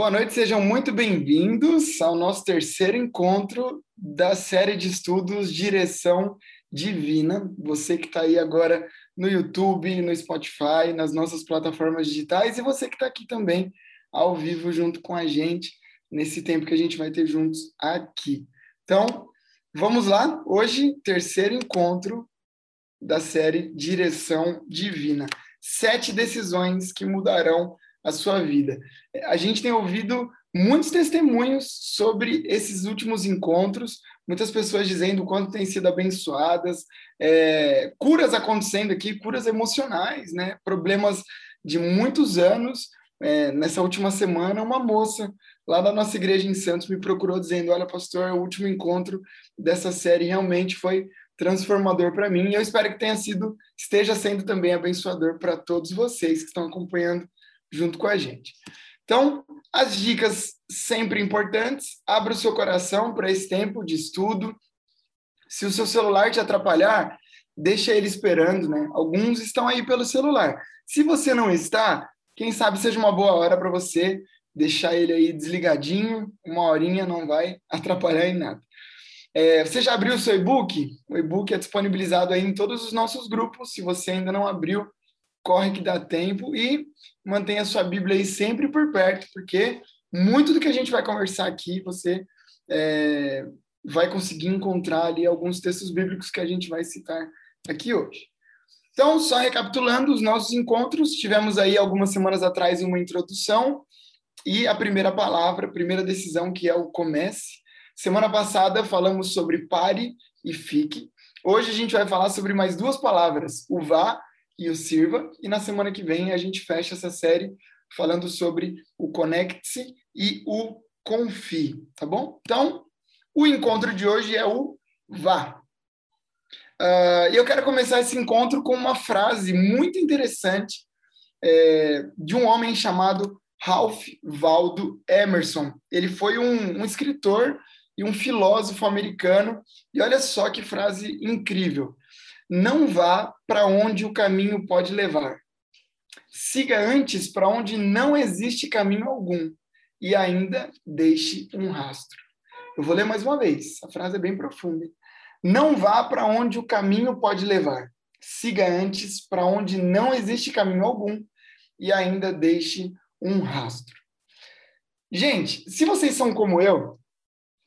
Boa noite, sejam muito bem-vindos ao nosso terceiro encontro da série de estudos Direção Divina. Você que está aí agora no YouTube, no Spotify, nas nossas plataformas digitais e você que está aqui também ao vivo junto com a gente nesse tempo que a gente vai ter juntos aqui. Então, vamos lá. Hoje, terceiro encontro da série Direção Divina. Sete decisões que mudarão a sua vida. A gente tem ouvido muitos testemunhos sobre esses últimos encontros, muitas pessoas dizendo o quanto têm sido abençoadas, é, curas acontecendo aqui, curas emocionais, né? Problemas de muitos anos. É, nessa última semana, uma moça lá da nossa igreja em Santos me procurou dizendo: Olha, pastor, o último encontro dessa série realmente foi transformador para mim. E eu espero que tenha sido, esteja sendo também abençoador para todos vocês que estão acompanhando junto com a gente. Então, as dicas sempre importantes. Abra o seu coração para esse tempo de estudo. Se o seu celular te atrapalhar, deixa ele esperando, né? Alguns estão aí pelo celular. Se você não está, quem sabe seja uma boa hora para você deixar ele aí desligadinho, uma horinha não vai atrapalhar em nada. É, você já abriu o seu e-book? O e-book é disponibilizado aí em todos os nossos grupos. Se você ainda não abriu, corre que dá tempo e mantenha sua Bíblia aí sempre por perto, porque muito do que a gente vai conversar aqui você é, vai conseguir encontrar ali alguns textos bíblicos que a gente vai citar aqui hoje. Então, só recapitulando os nossos encontros, tivemos aí algumas semanas atrás uma introdução e a primeira palavra, a primeira decisão, que é o comece. Semana passada falamos sobre pare e fique. Hoje a gente vai falar sobre mais duas palavras, o vá e o Sirva. E na semana que vem a gente fecha essa série falando sobre o Conecte-se e o Confie, tá bom? Então, o encontro de hoje é o Vá. Uh, eu quero começar esse encontro com uma frase muito interessante é, de um homem chamado Ralph Waldo Emerson. Ele foi um, um escritor e um filósofo americano, e olha só que frase incrível. Não vá para onde o caminho pode levar. Siga antes para onde não existe caminho algum e ainda deixe um rastro. Eu vou ler mais uma vez, a frase é bem profunda. Não vá para onde o caminho pode levar. Siga antes para onde não existe caminho algum e ainda deixe um rastro. Gente, se vocês são como eu,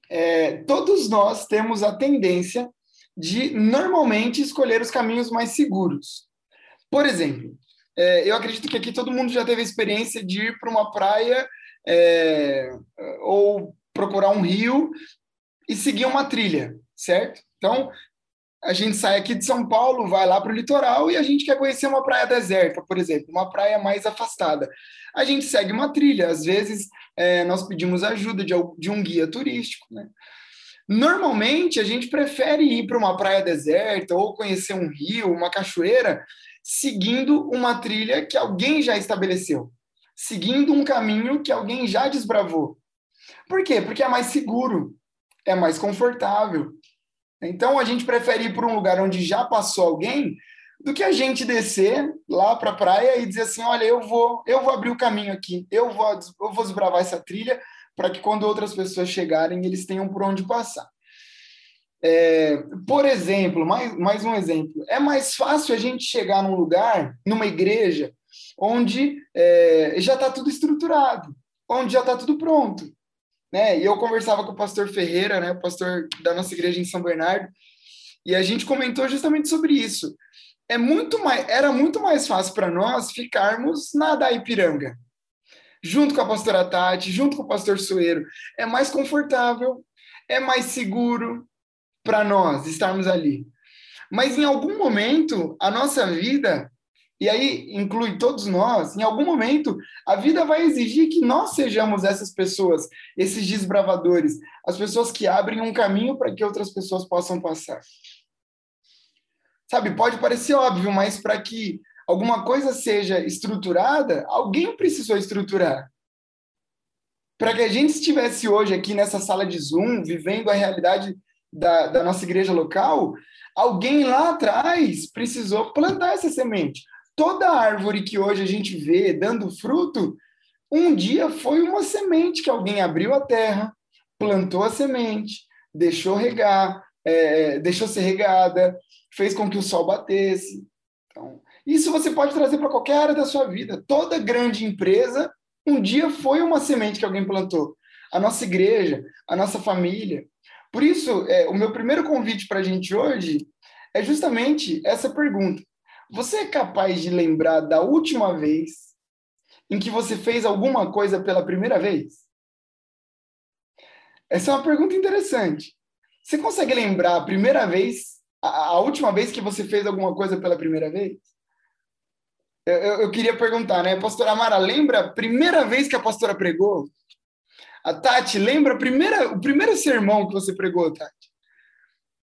é, todos nós temos a tendência de normalmente escolher os caminhos mais seguros. Por exemplo, é, eu acredito que aqui todo mundo já teve a experiência de ir para uma praia é, ou procurar um rio e seguir uma trilha, certo? Então, a gente sai aqui de São Paulo, vai lá para o litoral e a gente quer conhecer uma praia deserta, por exemplo, uma praia mais afastada. A gente segue uma trilha, às vezes é, nós pedimos ajuda de, de um guia turístico, né? Normalmente, a gente prefere ir para uma praia deserta ou conhecer um rio, uma cachoeira, seguindo uma trilha que alguém já estabeleceu, seguindo um caminho que alguém já desbravou. Por quê? Porque é mais seguro, é mais confortável. Então, a gente prefere ir para um lugar onde já passou alguém do que a gente descer lá para a praia e dizer assim, olha, eu vou, eu vou abrir o caminho aqui, eu vou, eu vou desbravar essa trilha, para que quando outras pessoas chegarem, eles tenham por onde passar. É, por exemplo, mais, mais um exemplo, é mais fácil a gente chegar num lugar, numa igreja, onde é, já está tudo estruturado, onde já está tudo pronto. Né? E eu conversava com o pastor Ferreira, né, o pastor da nossa igreja em São Bernardo, e a gente comentou justamente sobre isso. É muito mais, era muito mais fácil para nós ficarmos na Daipiranga, junto com a pastora Tati, junto com o pastor Sueiro, é mais confortável, é mais seguro para nós estarmos ali. Mas em algum momento, a nossa vida, e aí inclui todos nós, em algum momento, a vida vai exigir que nós sejamos essas pessoas, esses desbravadores, as pessoas que abrem um caminho para que outras pessoas possam passar. Sabe, pode parecer óbvio, mas para que alguma coisa seja estruturada, alguém precisou estruturar. Para que a gente estivesse hoje aqui nessa sala de Zoom, vivendo a realidade da, da nossa igreja local, alguém lá atrás precisou plantar essa semente. Toda árvore que hoje a gente vê dando fruto, um dia foi uma semente que alguém abriu a terra, plantou a semente, deixou regar, é, deixou ser regada, fez com que o sol batesse. Então, isso você pode trazer para qualquer área da sua vida. Toda grande empresa, um dia foi uma semente que alguém plantou. A nossa igreja, a nossa família. Por isso, é, o meu primeiro convite para a gente hoje é justamente essa pergunta. Você é capaz de lembrar da última vez em que você fez alguma coisa pela primeira vez? Essa é uma pergunta interessante. Você consegue lembrar a primeira vez, a, a última vez que você fez alguma coisa pela primeira vez? Eu, eu, eu, queria perguntar, né? Pastora Amara, lembra a primeira vez que a pastora pregou? A Tati, lembra a primeira, o primeiro sermão que você pregou, Tati?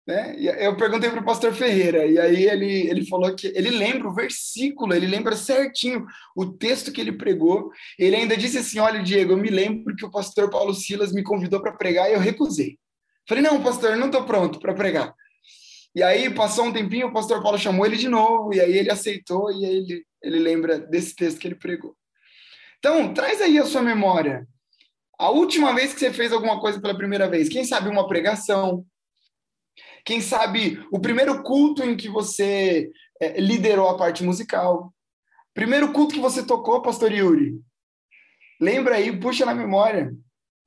Né? Eu perguntei para o pastor Ferreira, e aí ele, ele falou que ele lembra o versículo, ele lembra certinho o texto que ele pregou. Ele ainda disse assim: Olha, Diego, eu me lembro que o pastor Paulo Silas me convidou para pregar e eu recusei. Falei: Não, pastor, não estou pronto para pregar. E aí passou um tempinho, o pastor Paulo chamou ele de novo, e aí ele aceitou, e aí ele, ele lembra desse texto que ele pregou. Então, traz aí a sua memória. A última vez que você fez alguma coisa pela primeira vez, quem sabe uma pregação, quem sabe o primeiro culto em que você é, liderou a parte musical. Primeiro culto que você tocou, Pastor Yuri. Lembra aí, puxa na memória.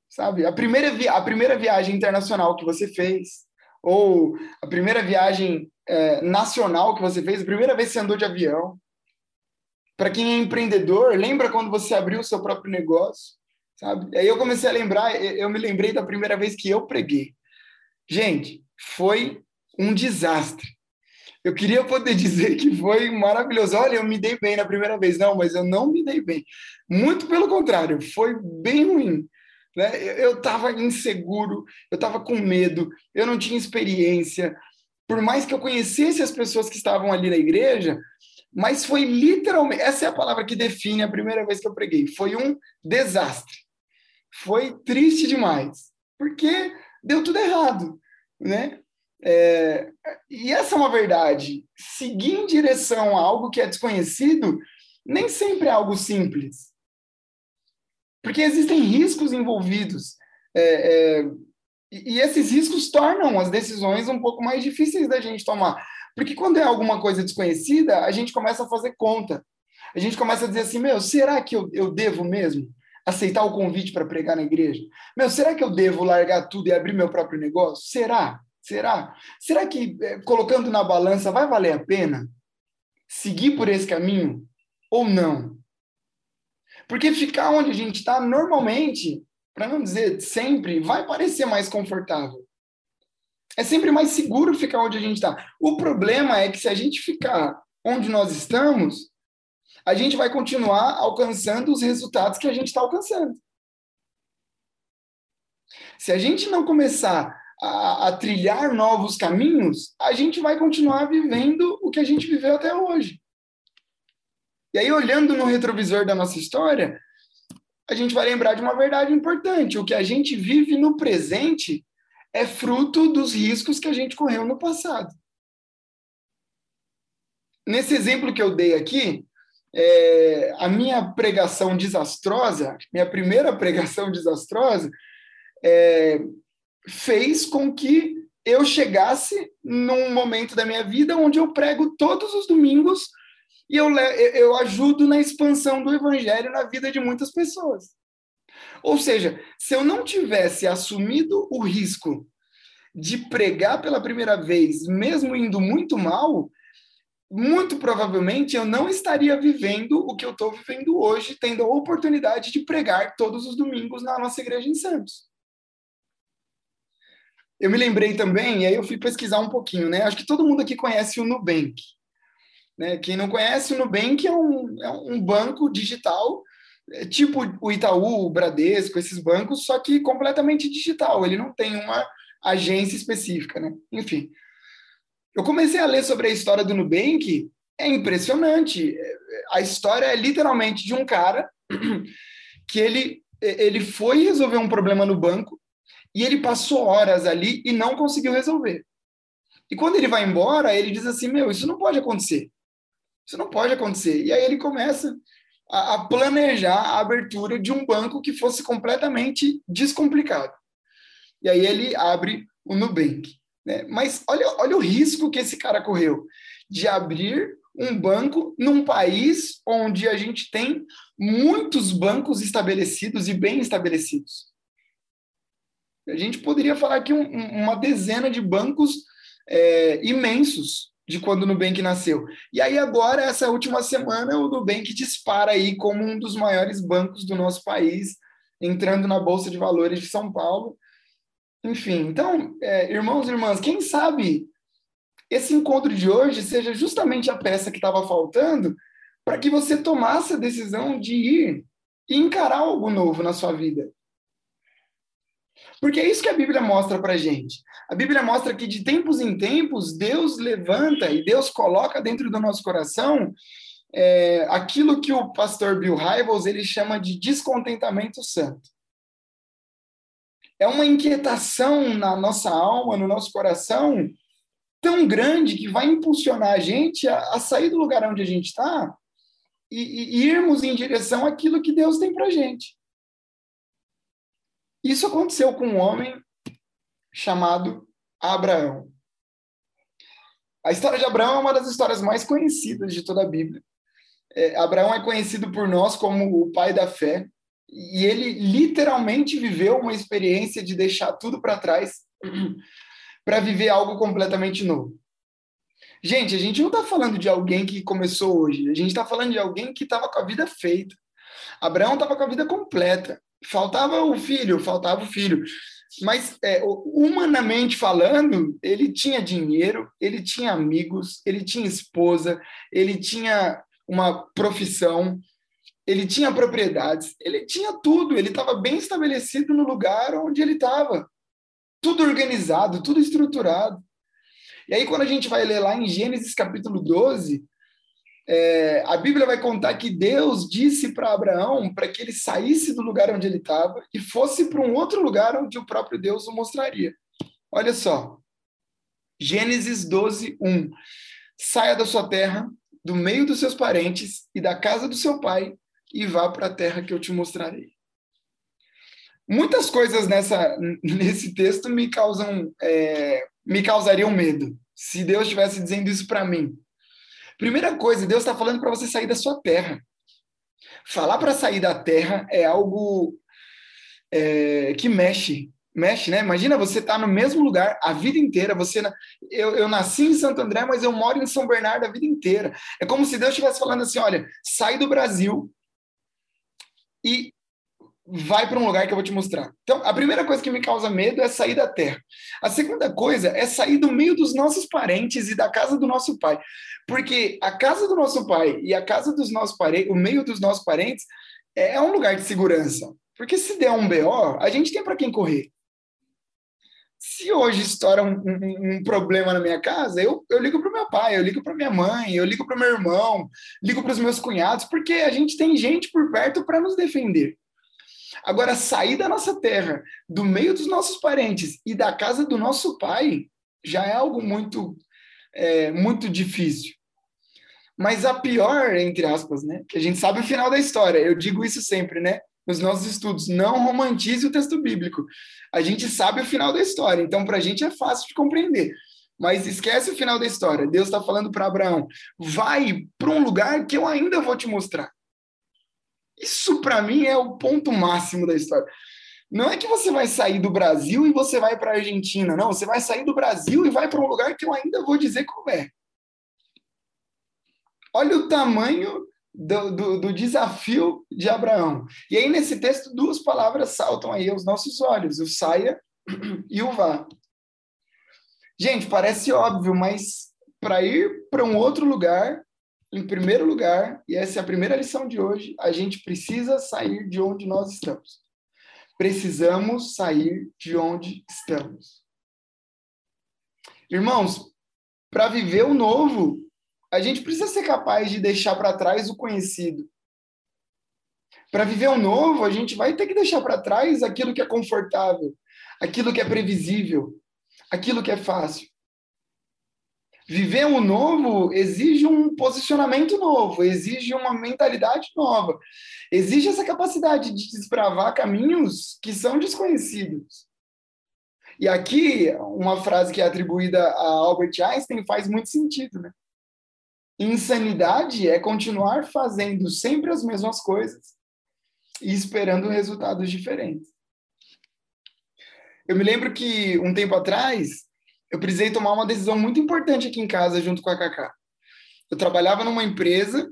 Sabe? A primeira, vi a primeira viagem internacional que você fez. Ou a primeira viagem é, nacional que você fez, a primeira vez que você andou de avião. Para quem é empreendedor, lembra quando você abriu o seu próprio negócio? Sabe? Aí eu comecei a lembrar, eu me lembrei da primeira vez que eu preguei. Gente, foi um desastre. Eu queria poder dizer que foi maravilhoso. Olha, eu me dei bem na primeira vez. Não, mas eu não me dei bem. Muito pelo contrário, foi bem ruim. Né? Eu estava inseguro, eu estava com medo, eu não tinha experiência. Por mais que eu conhecesse as pessoas que estavam ali na igreja, mas foi literalmente essa é a palavra que define a primeira vez que eu preguei. Foi um desastre. Foi triste demais, porque deu tudo errado né? É, e essa é uma verdade. Seguir em direção a algo que é desconhecido nem sempre é algo simples. Porque existem riscos envolvidos. É, é, e esses riscos tornam as decisões um pouco mais difíceis da gente tomar. Porque quando é alguma coisa desconhecida, a gente começa a fazer conta. A gente começa a dizer assim: meu, será que eu, eu devo mesmo? aceitar o convite para pregar na igreja? Meu, será que eu devo largar tudo e abrir meu próprio negócio? Será? Será? Será que é, colocando na balança vai valer a pena seguir por esse caminho ou não? Porque ficar onde a gente está normalmente, para não dizer sempre, vai parecer mais confortável. É sempre mais seguro ficar onde a gente está. O problema é que se a gente ficar onde nós estamos, a gente vai continuar alcançando os resultados que a gente está alcançando. Se a gente não começar a, a, trilhar novos caminhos, a gente vai continuar vivendo o que a gente viveu até hoje. E aí, olhando no retrovisor da nossa história, a gente vai lembrar de uma verdade importante: o que a gente vive no presente é fruto dos riscos que a gente correu no passado. Nesse exemplo que eu dei aqui, é, a minha pregação desastrosa, minha primeira pregação desastrosa, é, fez com que eu chegasse num momento da minha vida onde eu prego todos os domingos e eu, eu ajudo na expansão do evangelho na vida de muitas pessoas. Ou seja, se eu não tivesse assumido o risco de pregar pela primeira vez, mesmo indo muito mal, muito provavelmente eu não estaria vivendo o que eu estou vivendo hoje, tendo a oportunidade de pregar todos os domingos na nossa igreja em Santos. Eu me lembrei também, e aí eu fui pesquisar um pouquinho, né? Acho que todo mundo aqui conhece o Nubank. Né? Quem não conhece, o Nubank é um, é um banco digital, é tipo o Itaú, o Bradesco, esses bancos, só que completamente digital. Ele não tem uma agência específica, né? Enfim, eu comecei a ler sobre a história do Nubank, é impressionante. A história é literalmente de um cara que ele, ele foi resolver um problema no banco e ele passou horas ali e não conseguiu resolver. E quando ele vai embora, ele diz assim: Meu, isso não pode acontecer. Isso não pode acontecer. E aí ele começa a, a planejar a abertura de um banco que fosse completamente descomplicado. E aí ele abre o Nubank. Né? Mas olha, olha o risco que esse cara correu de abrir um banco num país onde a gente tem muitos bancos estabelecidos e bem estabelecidos. A gente poderia falar aqui um, uma dezena de bancos é, imensos de quando o Nubank nasceu. E aí agora, essa última semana, o Nubank dispara aí como um dos maiores bancos do nosso país, entrando na Bolsa de Valores de São Paulo. Enfim, então, é, irmãos e irmãs, quem sabe esse encontro de hoje seja justamente a peça que estava faltando para que você tomasse a decisão de ir e encarar algo novo na sua vida. Porque é isso que a Bíblia mostra para gente. A Bíblia mostra que de tempos em tempos Deus levanta e Deus coloca dentro do nosso coração é, aquilo que o pastor Bill Hybels ele chama de descontentamento santo. É uma inquietação na nossa alma, no nosso coração, tão grande que vai impulsionar a gente a, a sair do lugar onde a gente está e, e, irmos em direção àquilo que Deus tem para gente. Isso aconteceu com um homem chamado Abraão. A história de Abraão é uma das histórias mais conhecidas de toda a Bíblia. É, Abraão é conhecido por nós como o pai da fé, e ele literalmente viveu uma experiência de deixar tudo para trás para viver algo completamente novo. Gente, a gente não está falando de alguém que começou hoje, a gente está falando de alguém que estava com a vida feita. Abraão estava com a vida completa. Faltava o filho, faltava o filho. Mas, é, humanamente falando, ele tinha dinheiro, ele tinha amigos, ele tinha esposa, ele tinha uma profissão, ele tinha propriedades, ele tinha tudo, ele estava bem estabelecido no lugar onde ele estava tudo organizado, tudo estruturado. E aí, quando a gente vai ler lá em Gênesis capítulo 12, é, a Bíblia vai contar que Deus disse para Abraão para que ele saísse do lugar onde ele estava e fosse para um outro lugar onde o próprio Deus o mostraria. Olha só, Gênesis 12, 1. Saia da sua terra, do meio dos seus parentes e da casa do seu pai, e vá para a terra que eu te mostrarei. Muitas coisas nessa, nesse texto me causam, é, me causariam medo. Se Deus estivesse dizendo isso para mim. Primeira coisa, Deus está falando para você sair da sua terra. Falar para sair da terra é algo é, que mexe, mexe, né? Imagina você estar tá no mesmo lugar a vida inteira. Você, eu, eu nasci em Santo André, mas eu moro em São Bernardo a vida inteira. É como se Deus estivesse falando assim: olha, sai do Brasil e vai para um lugar que eu vou te mostrar. Então, a primeira coisa que me causa medo é sair da terra. A segunda coisa é sair do meio dos nossos parentes e da casa do nosso pai. Porque a casa do nosso pai e a casa dos nossos parentes, o meio dos nossos parentes, é um lugar de segurança. Porque se der um BO, a gente tem para quem correr. Se hoje estoura um, um, um, problema na minha casa, eu, eu ligo para o meu pai, eu ligo para minha mãe, eu ligo para meu irmão, ligo para os meus cunhados, porque a gente tem gente por perto para nos defender. Agora, sair da nossa terra, do meio dos nossos parentes e da casa do nosso pai, já é algo muito, é, muito difícil. Mas a pior, entre aspas, né? Que a gente sabe o final da história. Eu digo isso sempre, né? Nos nossos estudos, não romantize o texto bíblico. A gente sabe o final da história, então para a gente é fácil de compreender. Mas esquece o final da história. Deus está falando para Abraão: vai para um lugar que eu ainda vou te mostrar. Isso, para mim, é o ponto máximo da história. Não é que você vai sair do Brasil e você vai para a Argentina, não. Você vai sair do Brasil e vai para um lugar que eu ainda vou dizer como é. Olha o tamanho do, do, do, desafio de Abraão. E aí, nesse texto, duas palavras saltam aí aos nossos olhos: o saia e o vá. Gente, parece óbvio, mas para ir para um outro lugar, em primeiro lugar, e essa é a primeira lição de hoje, a gente precisa sair de onde nós estamos. Precisamos sair de onde estamos. Irmãos, para viver o novo, a gente precisa ser capaz de deixar para trás o conhecido. Para viver o novo, a gente vai ter que deixar para trás aquilo que é confortável, aquilo que é previsível, aquilo que é fácil. Viver o novo exige um posicionamento novo, exige uma mentalidade nova, exige essa capacidade de desbravar caminhos que são desconhecidos. E aqui, uma frase que é atribuída a Albert Einstein faz muito sentido, né? Insanidade é continuar fazendo sempre as mesmas coisas e esperando resultados diferentes. Eu me lembro que um tempo atrás eu precisei tomar uma decisão muito importante aqui em casa junto com a Cacá. Eu trabalhava numa empresa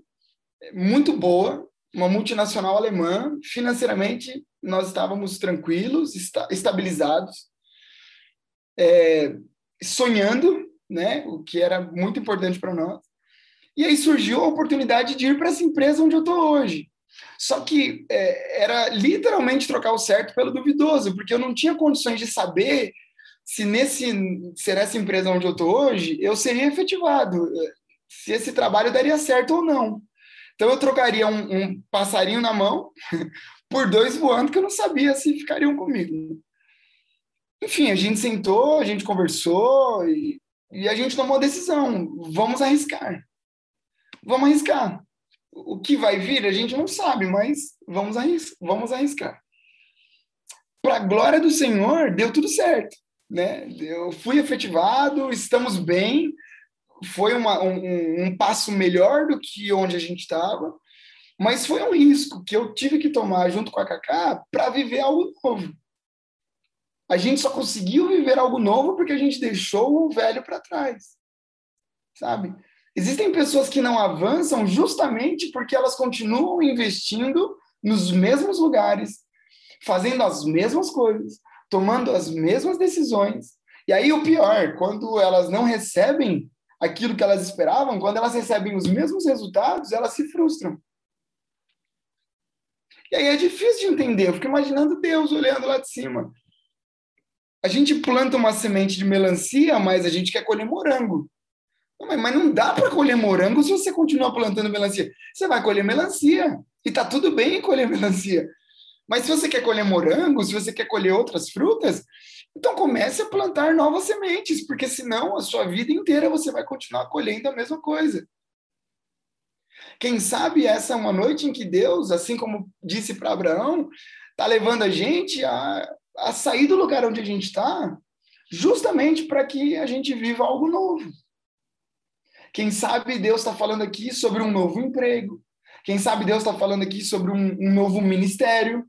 muito boa, uma multinacional alemã, financeiramente nós estávamos tranquilos, estabilizados, é, sonhando, né, o que era muito importante para nós. E aí surgiu a oportunidade de ir para essa empresa onde eu estou hoje. Só que é, era literalmente trocar o certo pelo duvidoso, porque eu não tinha condições de saber se nesse se nessa empresa onde eu estou hoje eu seria efetivado, se esse trabalho daria certo ou não. Então eu trocaria um, um passarinho na mão por dois voando que eu não sabia se ficariam comigo. Enfim, a gente sentou, a gente conversou e, e a gente tomou a decisão. Vamos arriscar. Vamos arriscar. O que vai vir a gente não sabe, mas vamos arriscar. Vamos arriscar. Para a glória do Senhor, deu tudo certo. Né? Eu fui efetivado, estamos bem, foi uma, um, um passo melhor do que onde a gente estava, mas foi um risco que eu tive que tomar junto com a Cacá para viver algo novo. A gente só conseguiu viver algo novo porque a gente deixou o velho para trás, sabe? Existem pessoas que não avançam justamente porque elas continuam investindo nos mesmos lugares, fazendo as mesmas coisas, tomando as mesmas decisões. E aí o pior, quando elas não recebem aquilo que elas esperavam, quando elas recebem os mesmos resultados, elas se frustram. E aí é difícil de entender. Eu fico imaginando Deus olhando lá de cima. A gente planta uma semente de melancia, mas a gente quer colher morango. Mas não dá para colher morango se você continuar plantando melancia. Você vai colher melancia. E tá tudo bem colher melancia. Mas se você quer colher morango, se você quer colher outras frutas, então comece a plantar novas sementes, porque senão a sua vida inteira você vai continuar colhendo a mesma coisa. Quem sabe essa é uma noite em que Deus, assim como disse para Abraão, está levando a gente a, a sair do lugar onde a gente está, justamente para que a gente viva algo novo. Quem sabe Deus está falando aqui sobre um novo emprego. Quem sabe Deus está falando aqui sobre um, um novo ministério.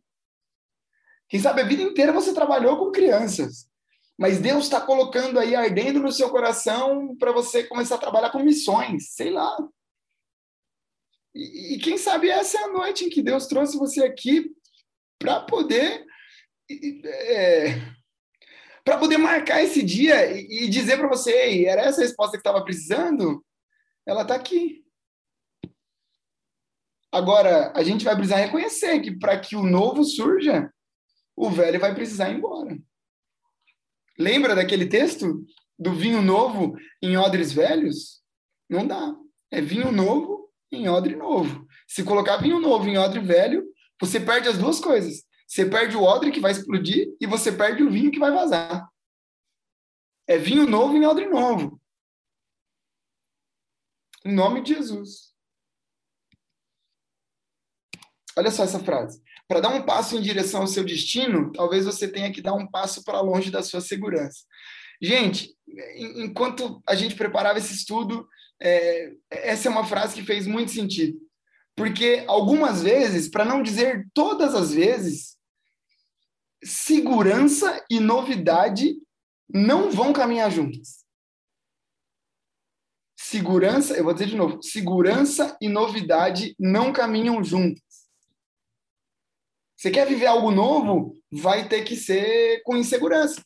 Quem sabe a vida inteira você trabalhou com crianças, mas Deus está colocando aí ardendo no seu coração para você começar a trabalhar com missões, sei lá. E, e, quem sabe essa é a noite em que Deus trouxe você aqui para poder é, para poder marcar esse dia e, e dizer para você, era essa a resposta que estava precisando? Ela está aqui. Agora, a gente vai precisar reconhecer que para que o novo surja, o velho vai precisar ir embora. Lembra daquele texto do vinho novo em odres velhos? Não dá. É vinho novo em odre novo. Se colocar vinho novo em odre velho, você perde as duas coisas. Você perde o odre que vai explodir e você perde o vinho que vai vazar. É vinho novo em odre novo. Em nome de Jesus. Olha só essa frase. Para dar um passo em direção ao seu destino, talvez você tenha que dar um passo para longe da sua segurança. Gente, enquanto a gente preparava esse estudo, é, essa é uma frase que fez muito sentido. Porque algumas vezes, para não dizer todas as vezes, segurança e novidade não vão caminhar juntas. Segurança, eu vou dizer de novo, segurança e novidade não caminham juntas. Você quer viver algo novo? Vai ter que ser com insegurança.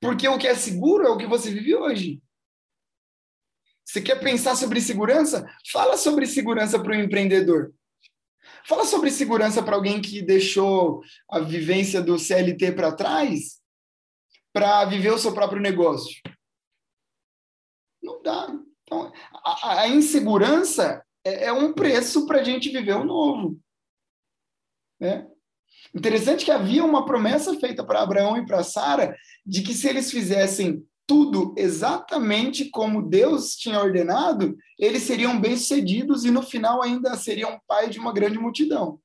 Porque o que é seguro é o que você vive hoje. Você quer pensar sobre segurança? Fala sobre segurança para o empreendedor. Fala sobre segurança para alguém que deixou a vivência do CLT para trás para viver o seu próprio negócio. Não dá. Então, a, a insegurança é, é um preço para a gente viver o novo. Né? Interessante que havia uma promessa feita para Abraão e para Sara de que se eles fizessem tudo exatamente como Deus tinha ordenado, eles seriam bem-sucedidos e no final ainda seriam pai de uma grande multidão.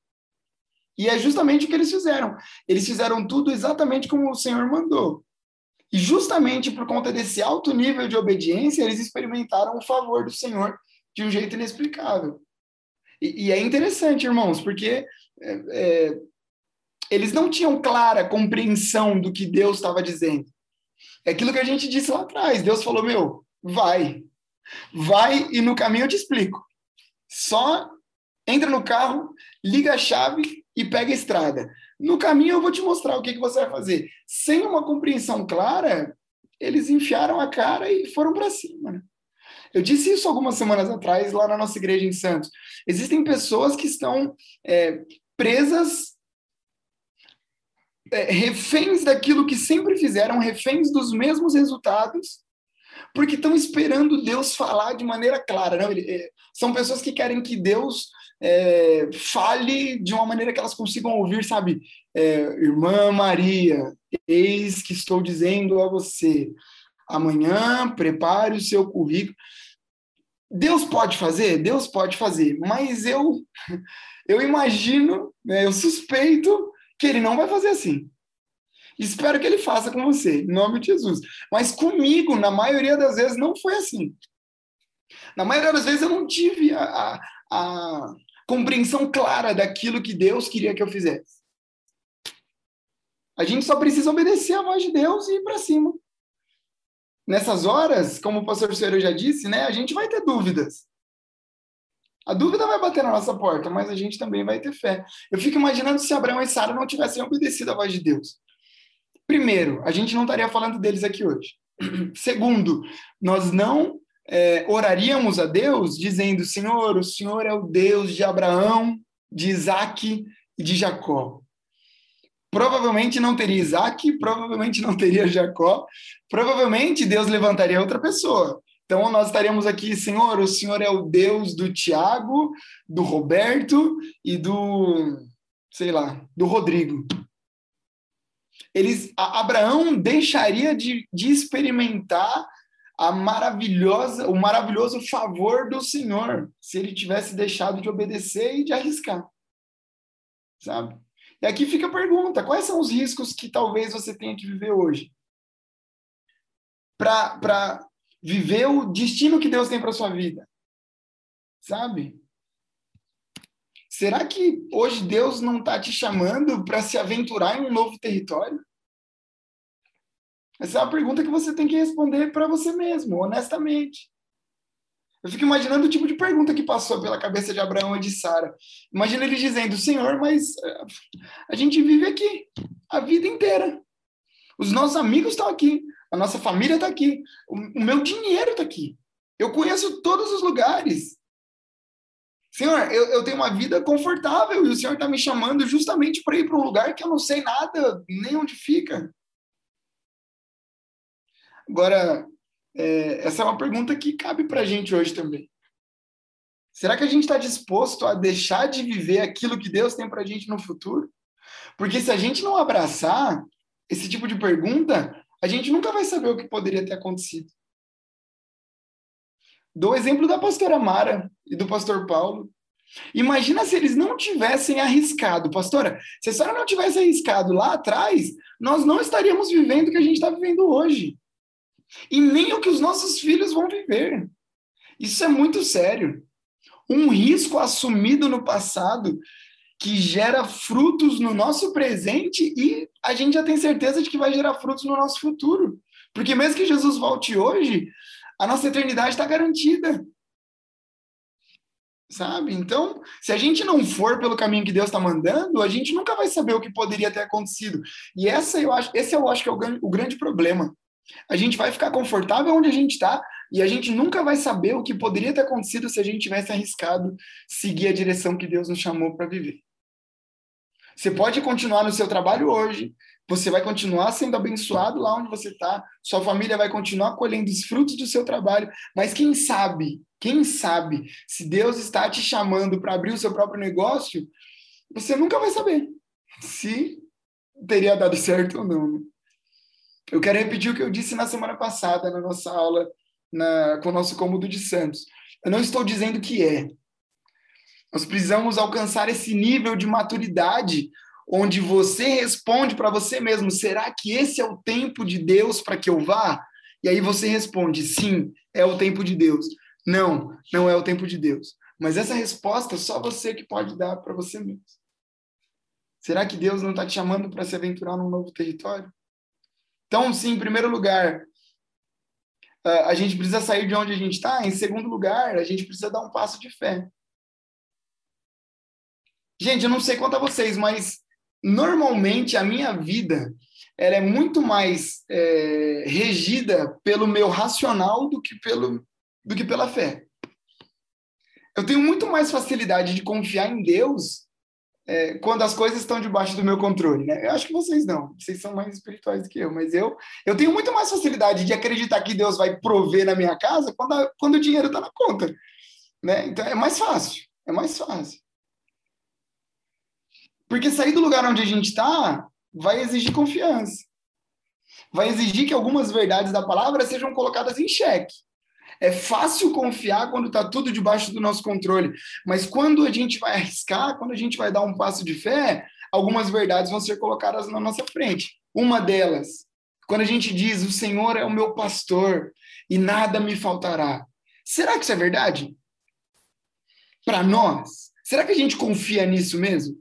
E é justamente o que eles fizeram. Eles fizeram tudo exatamente como o Senhor mandou. E justamente por conta desse alto nível de obediência, eles experimentaram o favor do Senhor de um jeito inexplicável. E, e é interessante, irmãos, porque é, é, eles não tinham clara compreensão do que Deus estava dizendo. É aquilo que a gente disse lá atrás. Deus falou: meu, vai. Vai e no caminho eu te explico. Só entra no carro, liga a chave e pega a estrada. No caminho eu vou te mostrar o que, que você vai fazer. Sem uma compreensão clara, eles enfiaram a cara e foram para cima. Né? Eu disse isso algumas semanas atrás lá na nossa igreja em Santos. Existem pessoas que estão é, presas, é, reféns daquilo que sempre fizeram, reféns dos mesmos resultados, porque estão esperando Deus falar de maneira clara. Não? É, são pessoas que querem que Deus é, fale de uma maneira que elas consigam ouvir, sabe? É, Irmã Maria, eis que estou dizendo a você, amanhã prepare o seu currículo. Deus pode fazer? Deus pode fazer, mas eu eu imagino, né, eu suspeito que ele não vai fazer assim. Espero que ele faça com você, em nome de Jesus. Mas comigo, na maioria das vezes, não foi assim. Na maioria das vezes, eu não tive a, a, a compreensão clara daquilo que Deus queria que eu fizesse. A gente só precisa obedecer a voz de Deus e ir para cima. Nessas horas, como o pastor Senhor já disse, né, a gente vai ter dúvidas. A dúvida vai bater na nossa porta, mas a gente também vai ter fé. Eu fico imaginando se Abraão e Sara não tivessem obedecido a voz de Deus. Primeiro, a gente não estaria falando deles aqui hoje. Segundo, nós não é, oraríamos a Deus dizendo: Senhor, o Senhor é o Deus de Abraão, de Isaac e de Jacó. Provavelmente não teria Isaac, provavelmente não teria Jacó, provavelmente Deus levantaria outra pessoa. Então nós estaríamos aqui, Senhor, o Senhor é o Deus do Tiago, do Roberto e do, sei lá, do Rodrigo. Eles, Abraão deixaria de, de experimentar a maravilhosa, o maravilhoso favor do Senhor, se ele tivesse deixado de obedecer e de arriscar. Sabe? E aqui fica a pergunta: quais são os riscos que talvez você tenha que viver hoje? Para viver o destino que Deus tem para sua vida. Sabe? Será que hoje Deus não está te chamando para se aventurar em um novo território? Essa é uma pergunta que você tem que responder para você mesmo, honestamente. Eu fico imaginando o tipo de pergunta que passou pela cabeça de Abraão e de Sara. Imagina ele dizendo: Senhor, mas eh, a gente vive aqui a vida inteira. Os nossos amigos estão aqui, a nossa família está aqui, o meu dinheiro está aqui. Eu conheço todos os lugares. Senhor, eu, eu tenho uma vida confortável e o Senhor está me chamando justamente para ir para um lugar que eu não sei nada, nem onde fica. Agora, é, essa é uma pergunta que cabe para a gente hoje também. Será que a gente está disposto a deixar de viver aquilo que Deus tem para a gente no futuro? Porque se a gente não abraçar esse tipo de pergunta, a gente nunca vai saber o que poderia ter acontecido. Dou o exemplo da pastora Mara e do pastor Paulo. Imagina se eles não tivessem arriscado, pastora, se a senhora não tivesse arriscado lá atrás, nós não estaríamos vivendo o que a gente está vivendo hoje e nem o que os nossos filhos vão viver. Isso é muito sério. Um risco assumido no passado que gera frutos no nosso presente e a gente já tem certeza de que vai gerar frutos no nosso futuro. Porque mesmo que Jesus volte hoje, a nossa eternidade está garantida. Sabe? Então, se a gente não for pelo caminho que Deus está mandando, a gente nunca vai saber o que poderia ter acontecido. E essa eu acho, esse eu acho que é o, o grande problema. A gente vai ficar confortável onde a gente está e a gente nunca vai saber o que poderia ter acontecido se a gente tivesse arriscado seguir a direção que Deus nos chamou para viver. Você pode continuar no seu trabalho hoje, você vai continuar sendo abençoado lá onde você está, sua família vai continuar colhendo os frutos do seu trabalho, mas quem sabe, quem sabe, se Deus está te chamando para abrir o seu próprio negócio, você nunca vai saber se teria dado certo ou não. Né? Eu quero repetir o que eu disse na semana passada, na nossa aula na, com o nosso cômodo de Santos. Eu não estou dizendo que é. Nós precisamos alcançar esse nível de maturidade onde você responde para você mesmo: será que esse é o tempo de Deus para que eu vá? E aí você responde: sim, é o tempo de Deus. Não, não é o tempo de Deus. Mas essa resposta só você que pode dar para você mesmo. Será que Deus não está te chamando para se aventurar num novo território? Então, sim, em primeiro lugar, a gente precisa sair de onde a gente está. Em segundo lugar, a gente precisa dar um passo de fé. Gente, eu não sei quanto a vocês, mas normalmente a minha vida ela é muito mais é, regida pelo meu racional do que, pelo, do que pela fé. Eu tenho muito mais facilidade de confiar em Deus é, quando as coisas estão debaixo do meu controle, né? Eu acho que vocês não, vocês são mais espirituais do que eu, mas eu, eu tenho muito mais facilidade de acreditar que Deus vai prover na minha casa quando, a, quando o dinheiro está na conta, né? Então é mais fácil, é mais fácil. Porque sair do lugar onde a gente está vai exigir confiança. Vai exigir que algumas verdades da palavra sejam colocadas em xeque. É fácil confiar quando está tudo debaixo do nosso controle, mas quando a gente vai arriscar, quando a gente vai dar um passo de fé, algumas verdades vão ser colocadas na nossa frente. Uma delas, quando a gente diz: O Senhor é o meu pastor e nada me faltará. Será que isso é verdade? Para nós? Será que a gente confia nisso mesmo?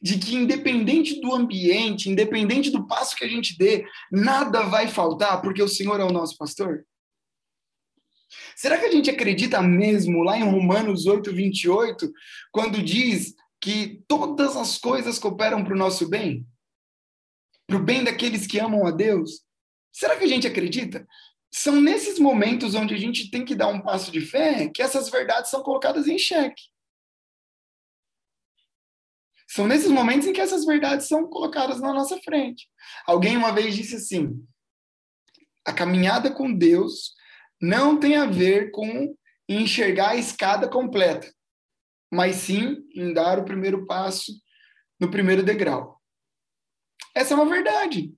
De que, independente do ambiente, independente do passo que a gente dê, nada vai faltar, porque o Senhor é o nosso pastor? Será que a gente acredita mesmo lá em Romanos 8, 28, quando diz que todas as coisas cooperam para o nosso bem? Para o bem daqueles que amam a Deus? Será que a gente acredita? São nesses momentos onde a gente tem que dar um passo de fé que essas verdades são colocadas em xeque. São nesses momentos em que essas verdades são colocadas na nossa frente. Alguém uma vez disse assim: a caminhada com Deus não tem a ver com enxergar a escada completa, mas sim em dar o primeiro passo no primeiro degrau. Essa é uma verdade.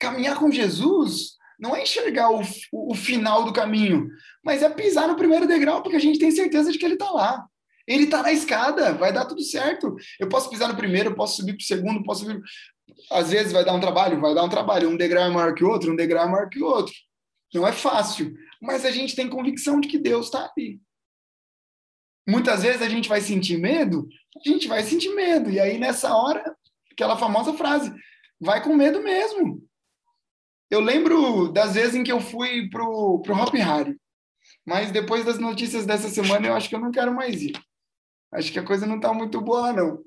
Caminhar com Jesus não é enxergar o, o final do caminho, mas é pisar no primeiro degrau, porque a gente tem certeza de que ele está lá. Ele está na escada, vai dar tudo certo. Eu posso pisar no primeiro, posso subir para o segundo, posso subir. Às vezes vai dar um trabalho, vai dar um trabalho. Um degrau é maior que o outro, um degrau é maior que o outro. Não é fácil, mas a gente tem convicção de que Deus está ali. Muitas vezes a gente vai sentir medo, a gente vai sentir medo. E aí, nessa hora, aquela famosa frase, vai com medo mesmo. Eu lembro das vezes em que eu fui pro, pro Hop Harry, mas depois das notícias dessa semana eu acho que eu não quero mais ir. Acho que a coisa não está muito boa, não.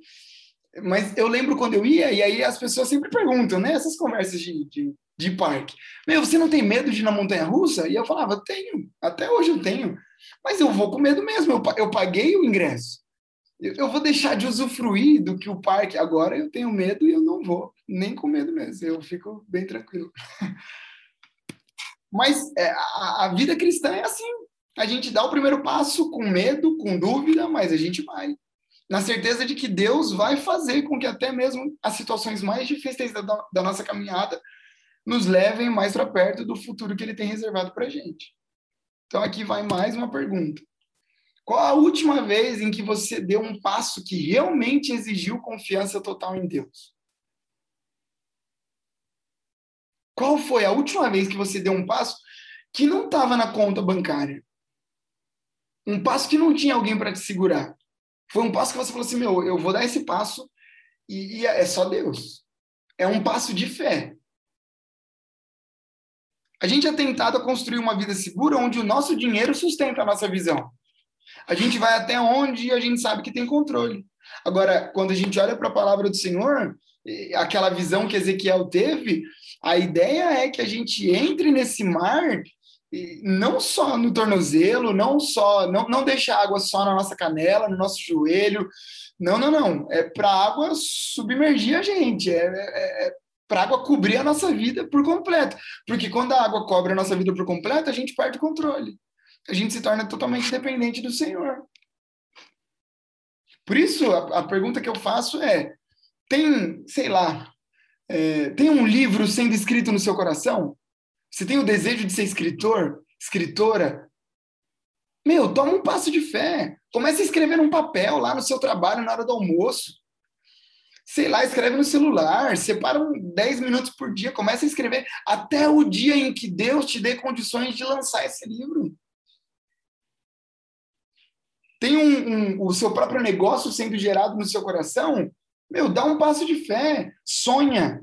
Mas eu lembro quando eu ia, e aí as pessoas sempre perguntam, né? Essas conversas de, de, de parque. Meu, você não tem medo de ir na montanha russa? E eu falava, tenho. Até hoje eu tenho. Mas eu vou com medo mesmo. Eu, eu paguei o ingresso. Eu, eu vou deixar de usufruir do que o parque. Agora eu tenho medo e eu não vou. Nem com medo mesmo. Eu fico bem tranquilo. Mas é, a, a vida cristã é assim a gente dá o primeiro passo com medo, com dúvida, mas a gente vai. Na certeza de que Deus vai fazer com que até mesmo as situações mais difíceis da, da nossa caminhada nos levem mais para perto do futuro que Ele tem reservado para a gente. Então, aqui vai mais uma pergunta. Qual a última vez em que você deu um passo que realmente exigiu confiança total em Deus? Qual foi a última vez que você deu um passo que não estava na conta bancária? Um passo que não tinha alguém para te segurar. Foi um passo que você falou assim: meu, eu vou dar esse passo e, e é só Deus. É um passo de fé. A gente é tentado a construir uma vida segura onde o nosso dinheiro sustenta a nossa visão. A gente vai até onde a gente sabe que tem controle. Agora, quando a gente olha para a palavra do Senhor, aquela visão que Ezequiel teve, a ideia é que a gente entre nesse mar não só no tornozelo, não só, não, não deixa a água só na nossa canela, no nosso joelho, não, não, não, é para a água submergir a gente, é, é, é para a água cobrir a nossa vida por completo, porque quando a água cobre a nossa vida por completo, a gente perde o controle, a gente se torna totalmente dependente do Senhor. Por isso, a, a pergunta que eu faço é, tem, sei lá, É, tem um livro sendo escrito no seu coração? Você tem o desejo de ser escritor, escritora? Meu, toma um passo de fé. Comece a escrever num papel lá no seu trabalho na hora do almoço. Sei lá, escreve no celular, separa 10 minutos por dia, comece a escrever até o dia em que Deus te dê condições de lançar esse livro. Tem um, um, o seu próprio negócio sendo gerado no seu coração, meu, dá um passo de fé, sonha,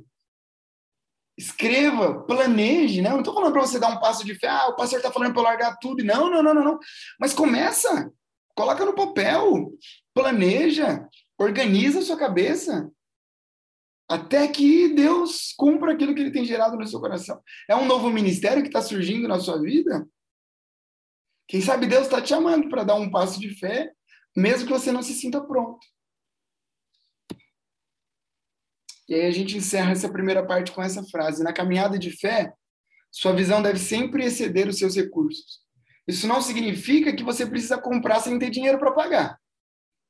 escreva, planeje, né? Eu não estou falando para você dar um passo de fé, ah, o pastor está falando para eu largar tudo. Não, não, não, não, não. Mas começa, coloca no papel, planeja, organiza a sua cabeça. Até que Deus cumpra aquilo que ele tem gerado no seu coração. É um novo ministério que está surgindo na sua vida? Quem sabe Deus está te chamando para dar um passo de fé, mesmo que você não se sinta pronto. E aí a gente encerra essa primeira parte com essa frase: Na caminhada de fé, sua visão deve sempre exceder os seus recursos. Isso não significa que você precisa comprar sem ter dinheiro para pagar.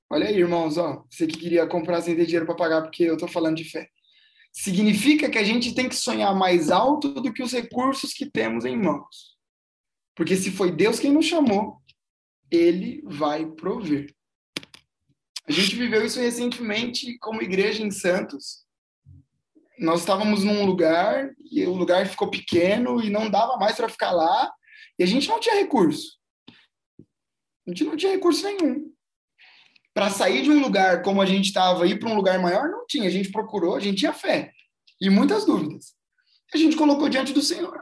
Olha aí, irmãos, ó, você que queria comprar sem ter dinheiro para pagar, porque eu estou falando de fé. Significa que a gente tem que sonhar mais alto do que os recursos que temos em mãos. Porque se foi Deus quem nos chamou, ele vai prover. A gente viveu isso recentemente como igreja em Santos nós estávamos num lugar e o lugar ficou pequeno e não dava mais para ficar lá e a gente não tinha recurso. A gente não tinha recurso nenhum. Para sair de um lugar como a gente estava e ir para um lugar maior, não tinha. A gente procurou, a gente tinha fé e muitas dúvidas. A gente colocou diante do Senhor.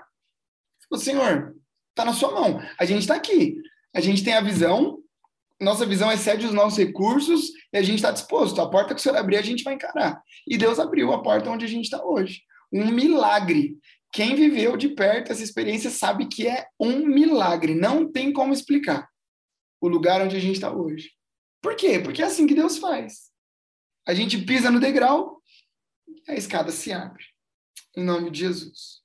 O Senhor, está na sua mão. A gente está aqui. A gente tem a visão, nossa visão excede os nossos recursos e a gente está disposto. A porta que o Senhor abrir, a gente vai encarar. E Deus abriu a porta onde a gente está hoje. Um milagre. Quem viveu de perto essa experiência sabe que é um milagre. Não tem como explicar o lugar onde a gente está hoje. Por quê? Porque é assim que Deus faz. A gente pisa no degrau a escada se abre. Em nome de Jesus.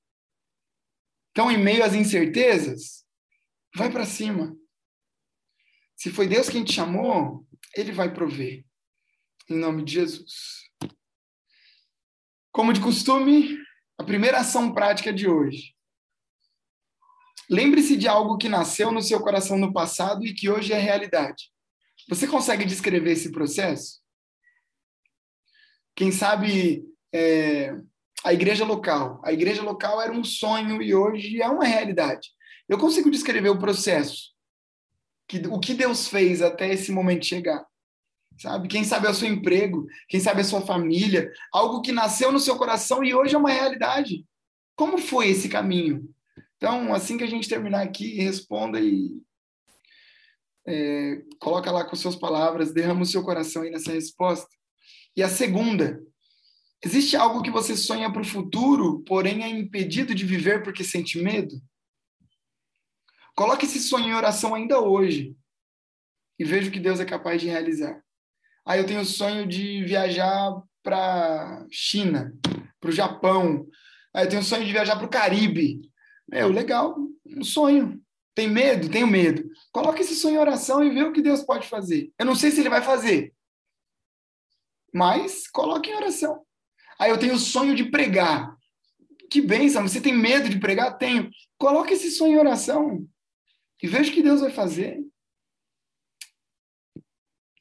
Então, em meio às incertezas, vai para cima se foi Deus quem te chamou, Ele vai prover. Em nome de Jesus. Como de costume, a primeira ação prática de hoje. Lembre-se de algo que nasceu no seu coração no passado e que hoje é realidade. Você consegue descrever esse processo? Quem sabe é, a igreja local. A igreja local era um sonho e hoje é uma realidade. Eu consigo descrever o processo que, o que Deus fez até esse momento chegar. Sabe? Quem sabe é o seu emprego, quem sabe é a sua família, algo que nasceu no seu coração e hoje é uma realidade. Como foi esse caminho? Então, assim que a gente terminar aqui, responda e é, coloca lá com suas palavras, derrama o seu coração aí nessa resposta. E a segunda, existe algo que você sonha para o futuro, porém é impedido de viver porque sente medo? Coloque esse sonho em oração ainda hoje e veja o que Deus é capaz de realizar. Ah, eu tenho o sonho de viajar para China, para o Japão. Ah, eu tenho o sonho de viajar para o Caribe. Meu, legal, um sonho. Tem medo? Tenho medo. Coloque esse sonho em oração e vê o que Deus pode fazer. Eu não sei se ele vai fazer, mas coloque em oração. Aí ah, eu tenho o sonho de pregar. Que bênção, você tem medo de pregar? Tenho. Coloque esse sonho em oração. E veja o que Deus vai fazer.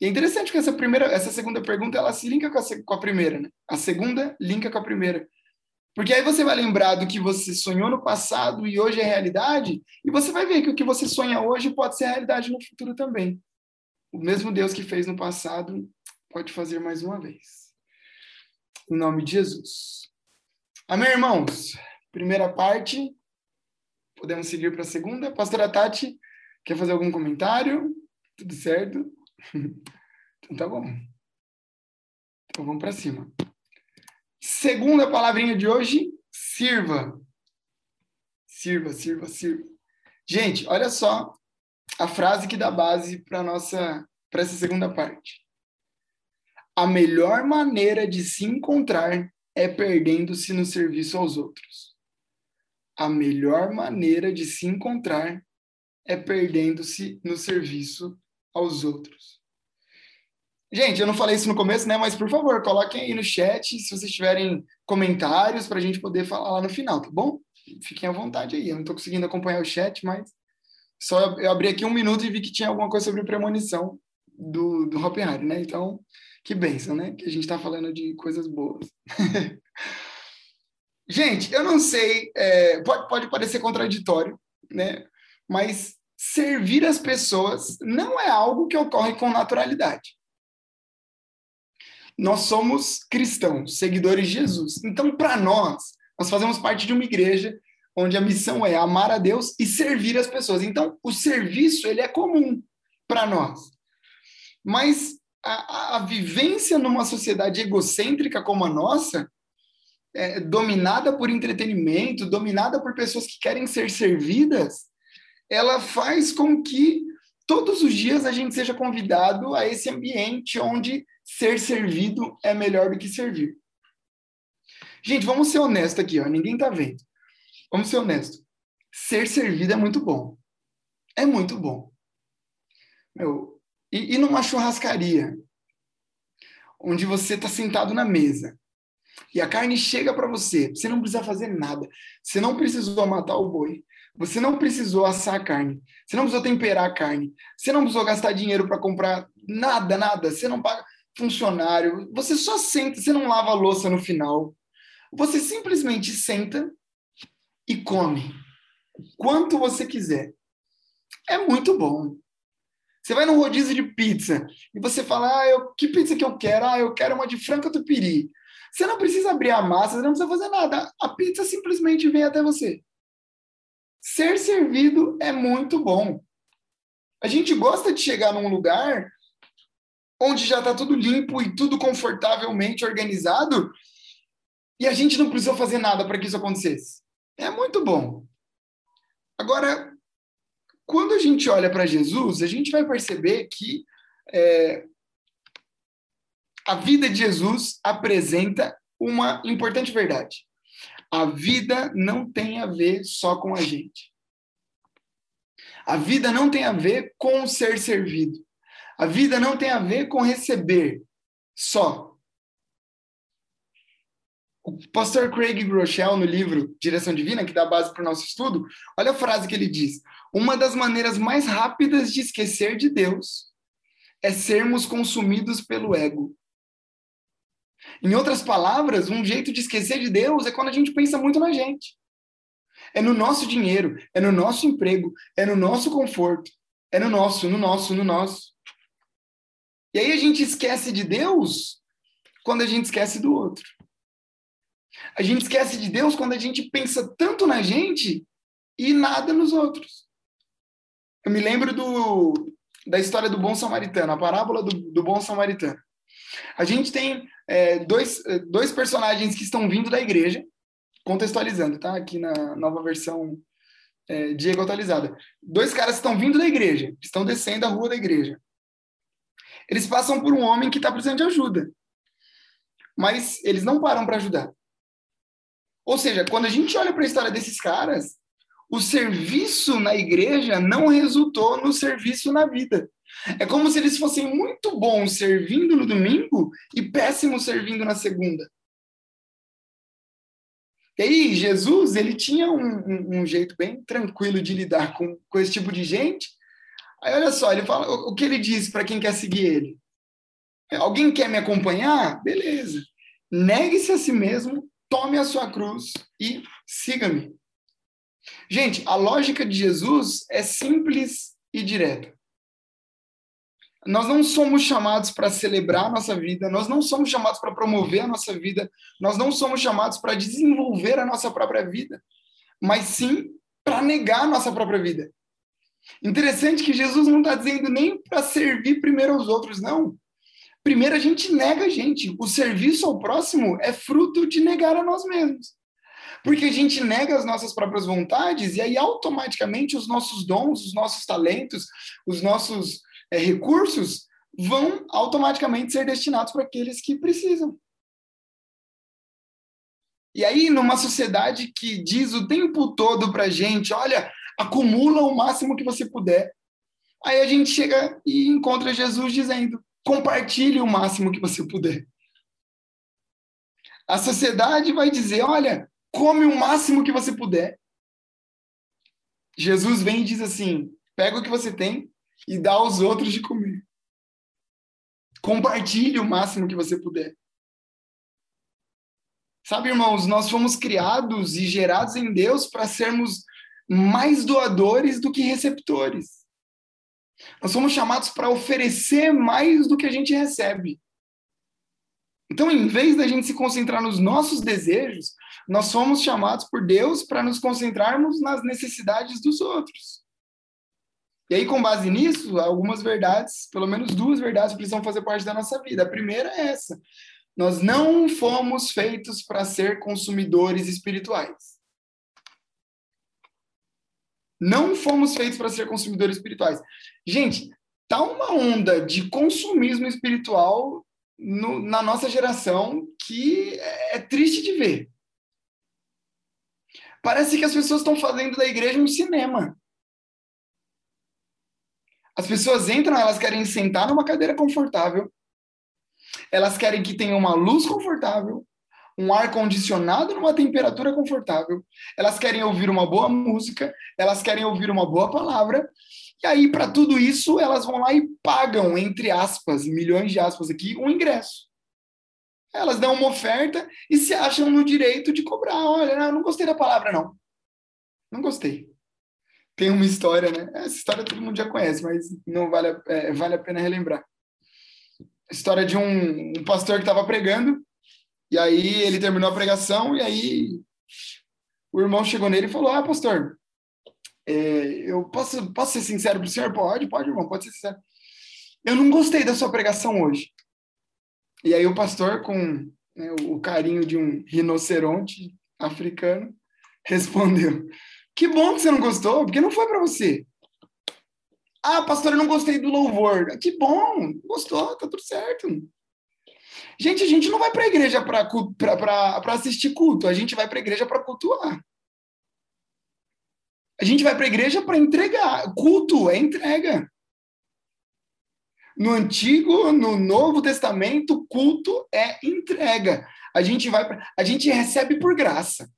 E é interessante que essa primeira, essa segunda pergunta, ela se linka com a, com a primeira, né? A segunda linka com a primeira. Porque aí você vai lembrar do que você sonhou no passado e hoje é realidade, e você vai ver que o que você sonha hoje pode ser realidade no futuro também. O mesmo Deus que fez no passado pode fazer mais uma vez. Em nome de Jesus. Amém, irmãos? Primeira parte, Podemos seguir para a segunda. Pastora Tati, quer fazer algum comentário? Tudo certo? Então tá bom. Então vamos para cima. Segunda palavrinha de hoje, sirva. Sirva, sirva, sirva. Gente, olha só a frase que dá base para nossa para essa segunda parte. A melhor maneira de se encontrar é perdendo-se no serviço aos outros a melhor maneira de se encontrar é perdendo-se no serviço aos outros. Gente, eu não falei isso no começo, né? Mas por favor, coloquem aí no chat se vocês tiverem comentários para a gente poder falar lá no final, tá bom? Fiquem à vontade aí. Eu não estou conseguindo acompanhar o chat, mas só eu abri aqui um minuto e vi que tinha alguma coisa sobre premonição do, do Hari, né? Então, que benção, né? Que a gente está falando de coisas boas. gente, eu não sei, é, pode, pode parecer contraditório, né? Mas servir as pessoas não é algo que ocorre com naturalidade. Nós somos cristãos, seguidores de Jesus. Então, para nós, nós fazemos parte de uma igreja onde a missão é amar a Deus e servir as pessoas. Então, o serviço ele é comum para nós. Mas a, a, vivência numa sociedade egocêntrica como a nossa, é, dominada por entretenimento, dominada por pessoas que querem ser servidas, ela faz com que todos os dias a gente seja convidado a esse ambiente onde ser servido é melhor do que servir. Gente, vamos ser honestos aqui, ó. Ninguém tá vendo. Vamos ser honestos. Ser servido é muito bom. É muito bom. Meu, e, e numa churrascaria, onde você está sentado na mesa, e a carne chega para você, você não precisa fazer nada. Você não precisou matar o boi. Você não precisou assar a carne. Você não precisou temperar a carne. Você não precisou gastar dinheiro para comprar nada, nada. Você não paga funcionário. Você só senta, você não lava a louça no final. Você simplesmente senta e come quanto você quiser. É muito bom. Você vai num rodízio de pizza e você fala: ah, eu, que pizza que eu quero? Ah, eu quero uma de franca tupiri. Você não precisa abrir a massa, você não precisa fazer nada. A pizza simplesmente vem até você. Ser servido é muito bom. A gente gosta de chegar num lugar onde já está tudo limpo e tudo confortavelmente organizado e a gente não precisou fazer nada para que isso acontecesse. É muito bom. Agora, quando a gente olha para Jesus, a gente vai perceber que é, a vida de Jesus apresenta uma importante verdade. A vida não tem a ver só com a gente. A vida não tem a ver com ser servido. A vida não tem a ver com receber só. O pastor Craig Groeschel, no livro Direção Divina, que dá base para o nosso estudo, olha a frase que ele diz: Uma das maneiras mais rápidas de esquecer de Deus é sermos consumidos pelo ego. Em outras palavras, um jeito de esquecer de Deus é quando a gente pensa muito na gente. É no nosso dinheiro, é no nosso emprego, é no nosso conforto, é no nosso, no nosso, no nosso. E aí a gente esquece de Deus quando a gente esquece do outro. A gente esquece de Deus quando a gente pensa tanto na gente e nada nos outros. Eu me lembro do, da história do bom samaritano, a parábola do, do bom samaritano. A gente tem é, dois, é, dois personagens que estão vindo da igreja, contextualizando, tá? Aqui na nova versão é, Diego atualizada. Dois caras estão vindo da igreja, estão descendo a rua da igreja. Eles passam por um homem que está precisando de ajuda, mas eles não param para ajudar. Ou seja, quando a gente olha para a história desses caras, o serviço na igreja não resultou no serviço na vida. É como se eles fossem muito bons servindo no domingo e péssimos servindo na segunda. E aí, Jesus, ele tinha um, um, um, jeito bem tranquilo de lidar com, com esse tipo de gente. Aí, olha só, ele fala o, o que ele diz para quem quer seguir ele. Alguém quer me acompanhar? Beleza. Negue-se a si mesmo, tome a sua cruz e siga-me. Gente, a lógica de Jesus é simples e direta. Nós não somos chamados para celebrar a nossa vida, nós não somos chamados para promover a nossa vida, nós não somos chamados para desenvolver a nossa própria vida, mas sim para negar a nossa própria vida. Interessante que Jesus não está dizendo nem para servir primeiro aos outros, não. Primeiro a gente nega a gente. O serviço ao próximo é fruto de negar a nós mesmos. Porque a gente nega as nossas próprias vontades e aí automaticamente os nossos dons, os nossos talentos, os nossos é, recursos vão automaticamente ser destinados para aqueles que precisam. E aí, numa sociedade que diz o tempo todo para a gente, olha, acumula o máximo que você puder, aí a gente chega e encontra Jesus dizendo, Compartilhe o máximo que você puder. A sociedade vai dizer: olha, come o máximo que você puder. Jesus vem e diz assim: pega o que você tem e dá aos outros de comer. Compartilhe o máximo que você puder. Sabe, irmãos, nós fomos criados e gerados em Deus para sermos mais doadores do que receptores. Nós somos chamados para oferecer mais do que a gente recebe. Então, em vez da gente se concentrar nos nossos desejos, nós somos chamados por Deus para nos concentrarmos nas necessidades dos outros. E aí, com base nisso, algumas verdades, pelo menos duas verdades, precisam fazer parte da nossa vida. A primeira é essa: nós não fomos feitos para ser consumidores espirituais. Não fomos feitos para ser consumidores espirituais. Gente, tá uma onda de consumismo espiritual no, na nossa geração que é, é triste de ver. Parece que as pessoas estão fazendo da igreja um cinema. As pessoas entram, elas querem sentar numa cadeira confortável, elas querem que tenha uma luz confortável, um ar condicionado numa temperatura confortável, elas querem ouvir uma boa música, elas querem ouvir uma boa palavra, e aí, para tudo isso, elas vão lá e pagam, entre aspas, milhões de aspas aqui, um ingresso. Elas dão uma oferta e se acham no direito de cobrar. Olha, não, gostei da palavra, não. Não gostei. Tem uma história, né? Essa história todo mundo já conhece, mas não vale, a, é, vale a pena relembrar. História de um, um pastor que estava pregando, e aí ele terminou a pregação, e aí o irmão chegou nele e falou: Ah, pastor, é, eu posso, posso ser sincero para o senhor? Pode, pode, irmão, pode ser sincero. Eu não gostei da sua pregação hoje. E aí o pastor, com né, o carinho de um rinoceronte africano, respondeu: Que bom que você não gostou, porque não foi para você. Ah, pastor, eu não gostei do louvor. Que bom, gostou, tá tudo certo. Gente, a gente não vai para a igreja para assistir culto, a gente vai para a igreja para cultuar. A gente vai para a igreja para entregar. Culto é entrega. No Antigo, no Novo Testamento, culto é entrega. A gente vai, pra, a gente recebe por graça,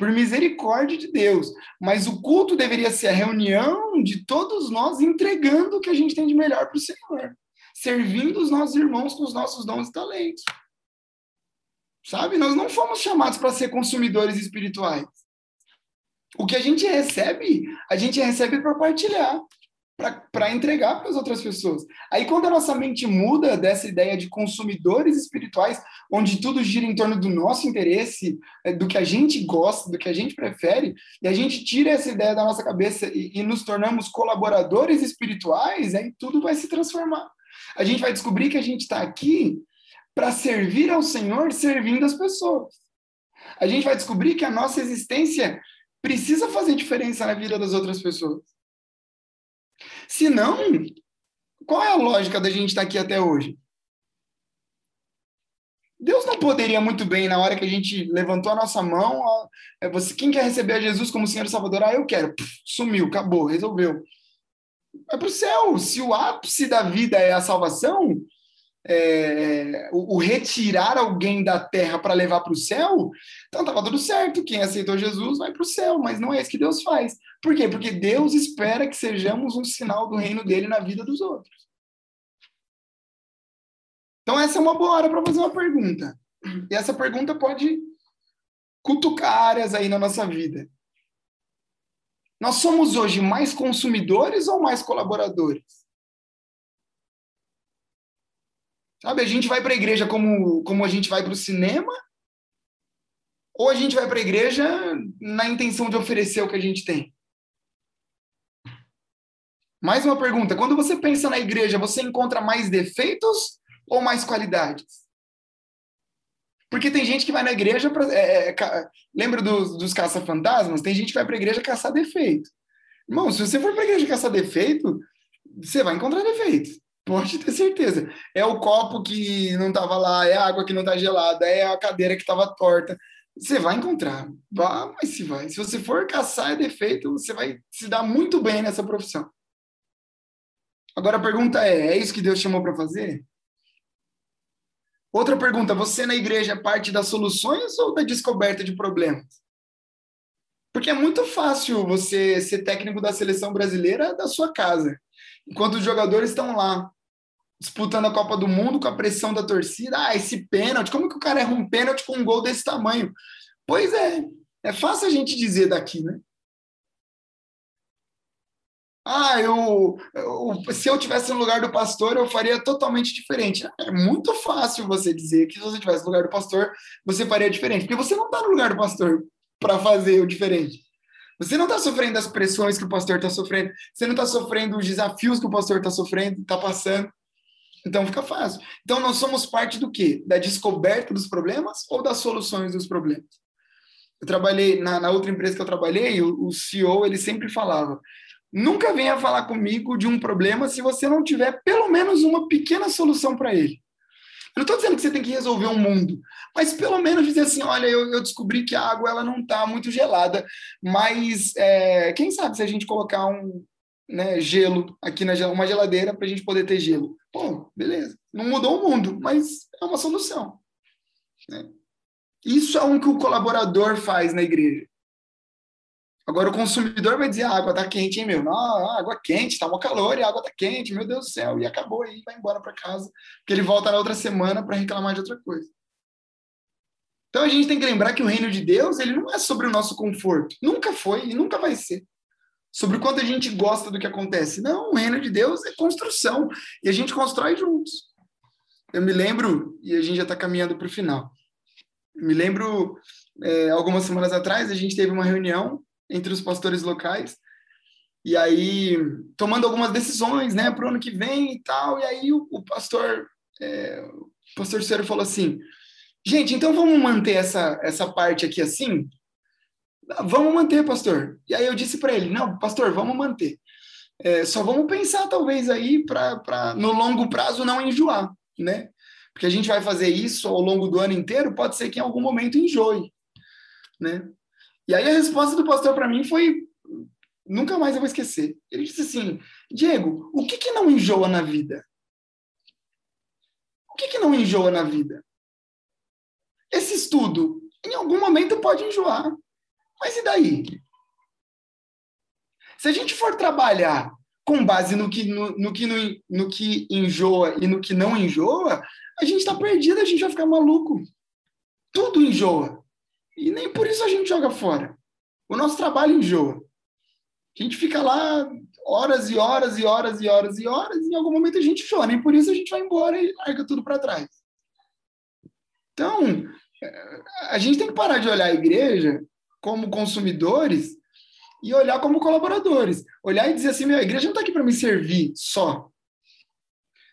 por misericórdia de Deus. Mas o culto deveria ser a reunião de todos nós entregando o que a gente tem de melhor para o Senhor, servindo os nossos irmãos com os nossos dons e talentos. Sabe? Nós não fomos chamados para ser consumidores espirituais. O que a gente recebe, a gente recebe para partilhar, para entregar para as outras pessoas. Aí, quando a nossa mente muda dessa ideia de consumidores espirituais, onde tudo gira em torno do nosso interesse, é, do que a gente gosta, do que a gente prefere, e a gente tira essa ideia da nossa cabeça e, e nos tornamos colaboradores espirituais, aí tudo vai se transformar. A gente vai descobrir que a gente está aqui para servir ao Senhor servindo as pessoas. A gente vai descobrir que a nossa existência precisa fazer diferença na vida das outras pessoas. Se não, qual é a lógica da gente estar aqui até hoje? Deus não poderia muito bem, na hora que a gente levantou a nossa mão, ó, é você, quem quer receber a Jesus como Senhor e Salvador? Ah, eu quero. Puf, sumiu, acabou, resolveu. Vai para o céu. Se o ápice da vida é a salvação, é, o, o, retirar alguém da terra para levar para o céu, então estava tudo certo. Quem aceitou Jesus vai para o céu, mas não é isso que Deus faz. Por quê? Porque Deus espera que sejamos um sinal do reino dele na vida dos outros. Então, essa é uma boa hora para fazer uma pergunta. E essa pergunta pode cutucar áreas aí na nossa vida. Nós somos hoje mais consumidores ou mais colaboradores? Sabe, a gente vai para a igreja como, como a gente vai para o cinema, ou a gente vai para a igreja na intenção de oferecer o que a gente tem? Mais uma pergunta: quando você pensa na igreja, você encontra mais defeitos ou mais qualidades? Porque tem gente que vai na igreja para. É, é, lembra dos, dos caça-fantasmas? Tem gente que vai para a igreja caçar defeito. Irmão, se você for para a igreja caçar defeito, você vai encontrar defeitos. Pode ter certeza. É o copo que não estava lá, é a água que não está gelada, é a cadeira que estava torta. Você vai encontrar. Vá, mas se vai. Se você for caçar defeito, você vai se dar muito bem nessa profissão. Agora a pergunta é: é isso que Deus chamou para fazer? Outra pergunta: você na igreja é parte das soluções ou da descoberta de problemas? Porque é muito fácil você ser técnico da seleção brasileira da sua casa, enquanto os jogadores estão lá disputando a Copa do Mundo com a pressão da torcida. Ah, esse pênalti, como que o cara erra um pênalti com um gol desse tamanho? Pois é, é fácil a gente dizer daqui, né? Ah, eu, eu, se eu tivesse no lugar do pastor, eu faria totalmente diferente. É muito fácil você dizer que se você tivesse no lugar do pastor, você faria diferente, porque você não está no lugar do pastor para fazer o diferente. Você não está sofrendo as pressões que o pastor está sofrendo, você não está sofrendo os desafios que o pastor está sofrendo, está passando. Então fica fácil. Então nós somos parte do quê? Da descoberta dos problemas ou das soluções dos problemas? Eu trabalhei na, na outra empresa que eu trabalhei, o, o CEO ele sempre falava: nunca venha falar comigo de um problema se você não tiver pelo menos uma pequena solução para ele. Eu não estou dizendo que você tem que resolver o um mundo, mas pelo menos dizer assim, olha, eu, eu descobri que a água ela não está muito gelada, mas é, quem sabe se a gente colocar um né, gelo aqui na uma geladeira para a gente poder ter gelo. Pô, beleza. Não mudou o mundo, mas é uma solução. Né? Isso é um que o colaborador faz na igreja. Agora o consumidor vai dizer, a água tá quente, hein, meu? Não, água quente, tá uma calor e a água tá quente, meu Deus do céu. E acabou aí, vai embora para casa, porque ele volta na outra semana para reclamar de outra coisa. Então a gente tem que lembrar que o reino de Deus, ele não é sobre o nosso conforto. Nunca foi e nunca vai ser. Sobre o quanto a gente gosta do que acontece. Não, o reino de Deus é construção. E a gente constrói juntos. Eu me lembro, e a gente já está caminhando para o final. Eu me lembro, é, algumas semanas atrás, a gente teve uma reunião entre os pastores locais. E aí, tomando algumas decisões, né, para o ano que vem e tal. E aí, o, o pastor, é, o pastor Ciro falou assim: gente, então vamos manter essa, essa parte aqui assim? Vamos manter, pastor. E aí eu disse para ele: não, pastor, vamos manter. É, só vamos pensar, talvez, aí, para no longo prazo não enjoar, né? Porque a gente vai fazer isso ao longo do ano inteiro, pode ser que em algum momento enjoe, né? E aí a resposta do pastor para mim foi: nunca mais eu vou esquecer. Ele disse assim: Diego, o que, que não enjoa na vida? O que, que não enjoa na vida? Esse estudo, em algum momento, pode enjoar. Mas e daí? Se a gente for trabalhar com base no que, no, no que, no, no que enjoa e no que não enjoa, a gente está perdido, a gente vai ficar maluco. Tudo enjoa. E nem por isso a gente joga fora. O nosso trabalho enjoa. A gente fica lá horas e horas e horas e horas e horas, e em algum momento a gente enjoa. Nem por isso a gente vai embora e larga tudo para trás. Então, a gente tem que parar de olhar a igreja como consumidores e olhar como colaboradores. Olhar e dizer assim: minha igreja não está aqui para me servir só.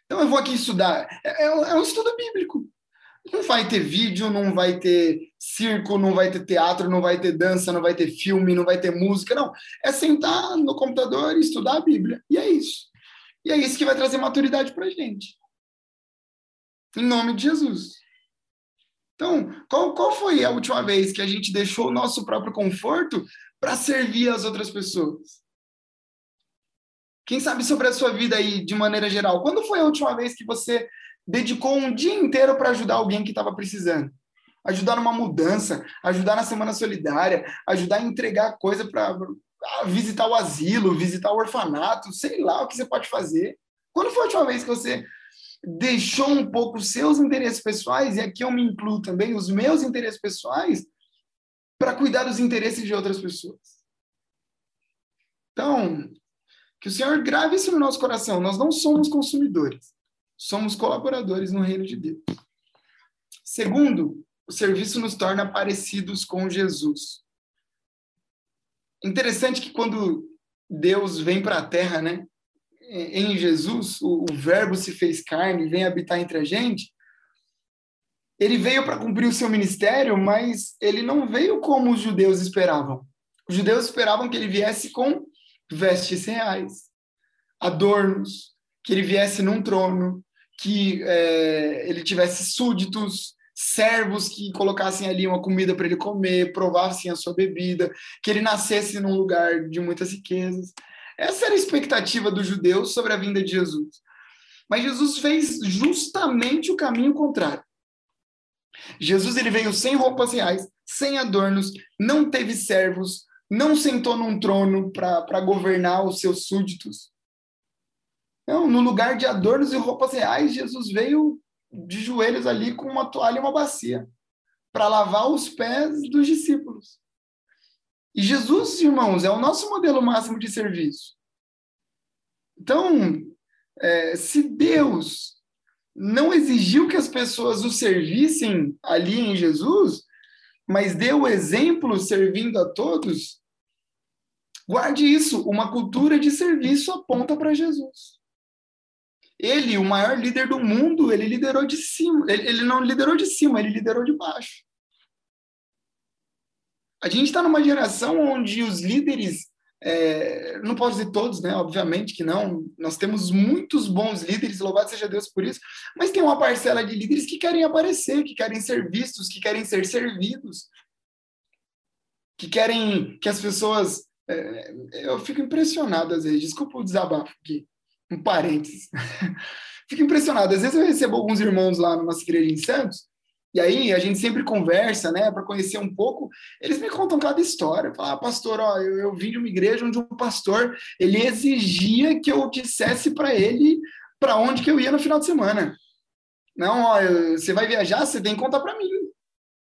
Então eu vou aqui estudar. É, é, é um estudo bíblico. Não vai ter vídeo, não vai ter circo, não vai ter teatro, não vai ter dança, não vai ter filme, não vai ter música, não. É sentar no computador e estudar a Bíblia. E é isso. E é isso que vai trazer maturidade para a gente. Em nome de Jesus. Então, qual, qual foi a última vez que a gente deixou o nosso próprio conforto para servir as outras pessoas? Quem sabe sobre a sua vida aí, de maneira geral? Quando foi a última vez que você dedicou um dia inteiro para ajudar alguém que estava precisando. Ajudar numa mudança, ajudar na semana solidária, ajudar a entregar coisa para visitar o asilo, visitar o orfanato, sei lá o que você pode fazer. Quando foi a última vez que você deixou um pouco os seus interesses pessoais, e aqui eu me incluo também, os meus interesses pessoais, para cuidar dos interesses de outras pessoas? Então, que o Senhor grave isso no nosso coração. Nós não somos consumidores somos colaboradores no reino de Deus. Segundo, o serviço nos torna parecidos com Jesus. Interessante que quando Deus vem para a terra, né? Em Jesus, o, o Verbo se fez carne, vem habitar entre a gente. Ele veio para cumprir o seu ministério, mas ele não veio como os judeus esperavam. Os judeus esperavam que ele viesse com vestes reais, adornos, que ele viesse num trono, que é, ele tivesse súditos, servos que colocassem ali uma comida para ele comer, provassem a sua bebida, que ele nascesse num lugar de muitas riquezas. Essa era a expectativa dos judeus sobre a vinda de Jesus. Mas Jesus fez justamente o caminho contrário. Jesus ele veio sem roupas reais, sem adornos, não teve servos, não sentou num trono para governar os seus súditos. Não, no lugar de adornos e roupas reais, Jesus veio de joelhos ali com uma toalha e uma bacia para lavar os pés dos discípulos. E Jesus, irmãos, é o nosso modelo máximo de serviço. Então, é, se Deus não exigiu que as pessoas o servissem ali em Jesus, mas deu o exemplo servindo a todos, guarde isso: uma cultura de serviço aponta para Jesus. Ele, o maior líder do mundo, ele liderou de cima. Ele, ele não liderou de cima, ele liderou de baixo. A gente está numa geração onde os líderes, é, não posso dizer todos, né? Obviamente que não. Nós temos muitos bons líderes, louvado seja Deus por isso, mas tem uma parcela de líderes que querem aparecer, que querem ser vistos, que querem ser servidos, que querem que as pessoas. É, eu fico impressionado às vezes, desculpa o desabafo aqui, um parênteses. fico impressionado. Às vezes eu recebo alguns irmãos lá numa igreja em Santos e aí a gente sempre conversa, né, para conhecer um pouco. Eles me contam cada história. Falam, ah, pastor, ó, eu, eu vim de uma igreja onde um pastor ele exigia que eu dissesse para ele para onde que eu ia no final de semana. Não, ó, você vai viajar, você tem que contar para mim.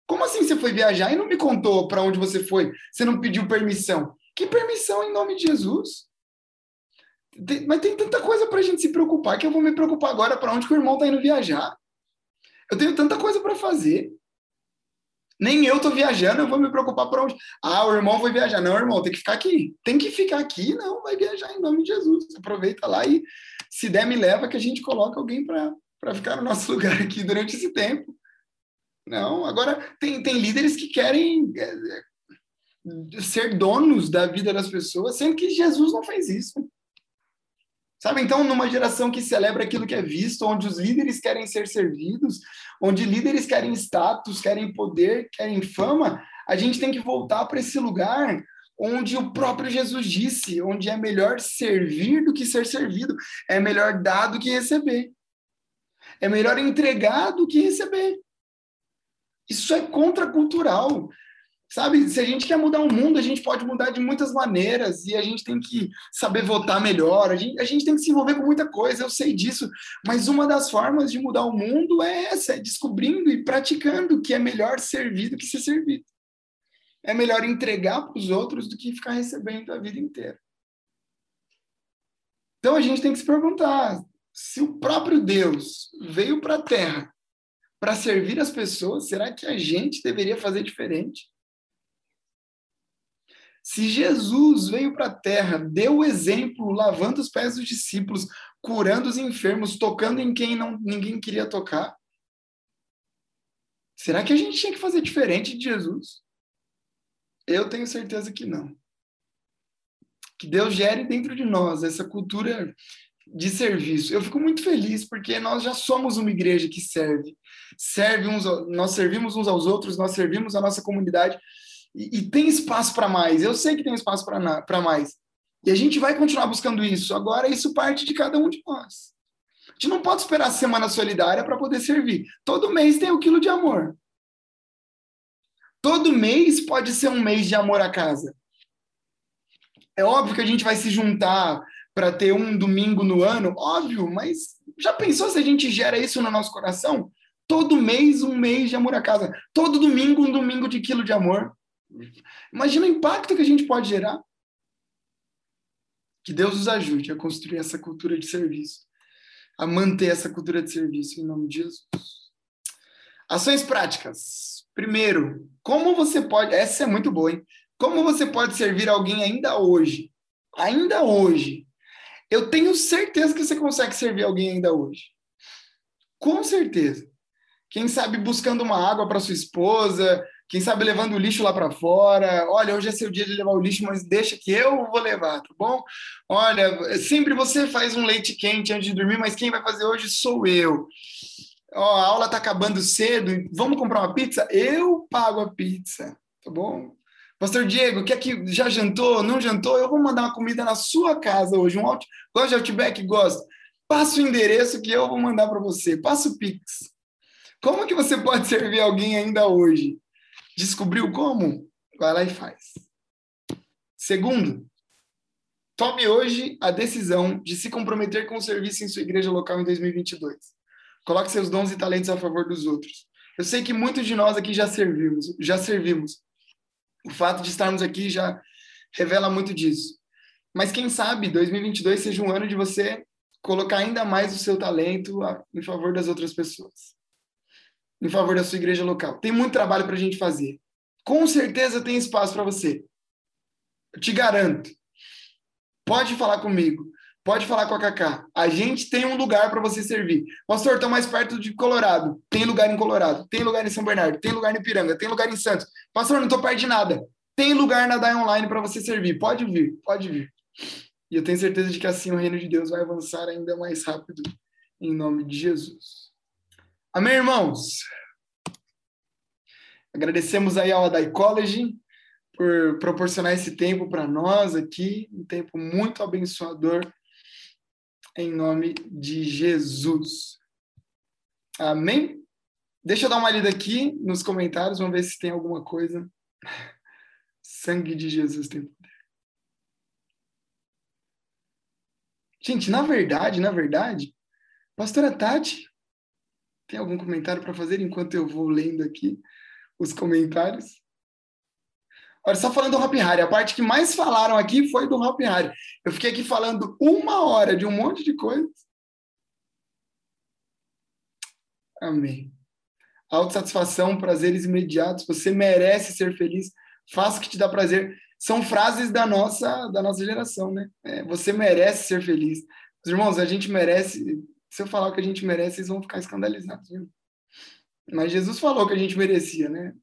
Como assim você foi viajar e não me contou para onde você foi? Você não pediu permissão? Que permissão em nome de Jesus? Tem, mas tem tanta coisa para a gente se preocupar que eu vou me preocupar agora para onde que o irmão está indo viajar. Eu tenho tanta coisa para fazer. Nem eu estou viajando, eu vou me preocupar por onde. Ah, o irmão foi viajar. Não, irmão, tem que ficar aqui. Tem que ficar aqui, não, vai viajar em nome de Jesus. Aproveita lá e, se der, me leva que a gente coloca alguém para ficar no nosso lugar aqui durante esse tempo. Não, agora tem, tem líderes que querem é, é, ser donos da vida das pessoas, sendo que Jesus não fez isso. Sabe? Então, numa geração que celebra aquilo que é visto, onde os líderes querem ser servidos, onde líderes querem status, querem poder, querem fama, a gente tem que voltar para esse lugar onde o próprio Jesus disse, onde é melhor servir do que ser servido, é melhor dar do que receber. É melhor entregar do que receber. Isso é contracultural. Sabe, se a gente quer mudar o mundo, a gente pode mudar de muitas maneiras e a gente tem que saber votar melhor, a gente, a gente tem que se envolver com muita coisa, eu sei disso, mas uma das formas de mudar o mundo é essa, é descobrindo e praticando que é melhor servir do que ser servido. É melhor entregar para os outros do que ficar recebendo a vida inteira. Então a gente tem que se perguntar: se o próprio Deus veio para a Terra para servir as pessoas, será que a gente deveria fazer diferente? Se Jesus veio para a terra, deu o exemplo, lavando os pés dos discípulos, curando os enfermos, tocando em quem não, ninguém queria tocar, será que a gente tinha que fazer diferente de Jesus? Eu tenho certeza que não. Que Deus gere dentro de nós essa cultura de serviço. Eu fico muito feliz porque nós já somos uma igreja que serve. Serve uns, nós servimos uns aos outros, nós servimos a nossa comunidade e, e tem espaço para mais. Eu sei que tem espaço para mais. E a gente vai continuar buscando isso. Agora, isso parte de cada um de nós. A gente não pode esperar a semana solidária para poder servir. Todo mês tem o quilo de amor. Todo mês pode ser um mês de amor à casa. É óbvio que a gente vai se juntar para ter um domingo no ano, óbvio, mas já pensou se a gente gera isso no nosso coração? Todo mês, um mês de amor à casa. Todo domingo, um domingo de quilo de amor. Imagina o impacto que a gente pode gerar. Que Deus nos ajude a construir essa cultura de serviço, a manter essa cultura de serviço em nome de Jesus. Ações práticas. Primeiro, como você pode. Essa é muito boa, hein? Como você pode servir alguém ainda hoje? Ainda hoje. Eu tenho certeza que você consegue servir alguém ainda hoje. Com certeza. Quem sabe buscando uma água para sua esposa, quem sabe levando o lixo lá para fora. Olha, hoje é seu dia de levar o lixo, mas deixa que eu vou levar, tá bom? Olha, sempre você faz um leite quente antes de dormir, mas quem vai fazer hoje sou eu. Ó, a aula tá acabando cedo, vamos comprar uma pizza? Eu pago a pizza, tá bom? Pastor Diego, quer que já jantou, não jantou? Eu vou mandar uma comida na sua casa hoje. Um out... Gosta de Outback? Gosto. Passa o endereço que eu vou mandar para você. Passa o Pix. Como que você pode servir alguém ainda hoje? Descobriu como? Vai lá e faz. Segundo, tome hoje a decisão de se comprometer com o serviço em sua igreja local em 2022. Coloque seus dons e talentos a favor dos outros. Eu sei que muitos de nós aqui já servimos, já servimos. O fato de estarmos aqui já revela muito disso. Mas quem sabe 2022 seja um ano de você colocar ainda mais o seu talento em favor das outras pessoas, em favor da sua igreja local. Tem muito trabalho para a gente fazer. Com certeza tem espaço para você. Eu te garanto. Pode falar comigo. Pode falar com a Cacá. A gente tem um lugar para você servir. Pastor, estou mais perto de Colorado. Tem lugar em Colorado. Tem lugar em São Bernardo. Tem lugar em Piranga. Tem lugar em Santos. Pastor, não estou perto de nada. Tem lugar na DAI Online para você servir. Pode vir. Pode vir. E eu tenho certeza de que assim o reino de Deus vai avançar ainda mais rápido. Em nome de Jesus. Amém, irmãos? Agradecemos aí ao Adai College por proporcionar esse tempo para nós aqui, um tempo muito abençoador em nome de Jesus. Amém? Deixa eu dar uma lida aqui nos comentários, vamos ver se tem alguma coisa. Sangue de Jesus tem poder. Gente, na verdade, na verdade, pastora Tati, tem algum comentário para fazer enquanto eu vou lendo aqui os comentários? Olha, só falando do Hop Harry, a parte que mais falaram aqui foi do Hop Harry. Eu fiquei aqui falando uma hora de um monte de coisas. Amém. Autossatisfação, prazeres imediatos, você merece ser feliz, faça o que te dá prazer. São frases da nossa, da nossa geração, né? É, você merece ser feliz. Os irmãos, a gente merece. Se eu falar o que a gente merece, vocês vão ficar escandalizados. Viu? Mas Jesus falou que a gente merecia, né?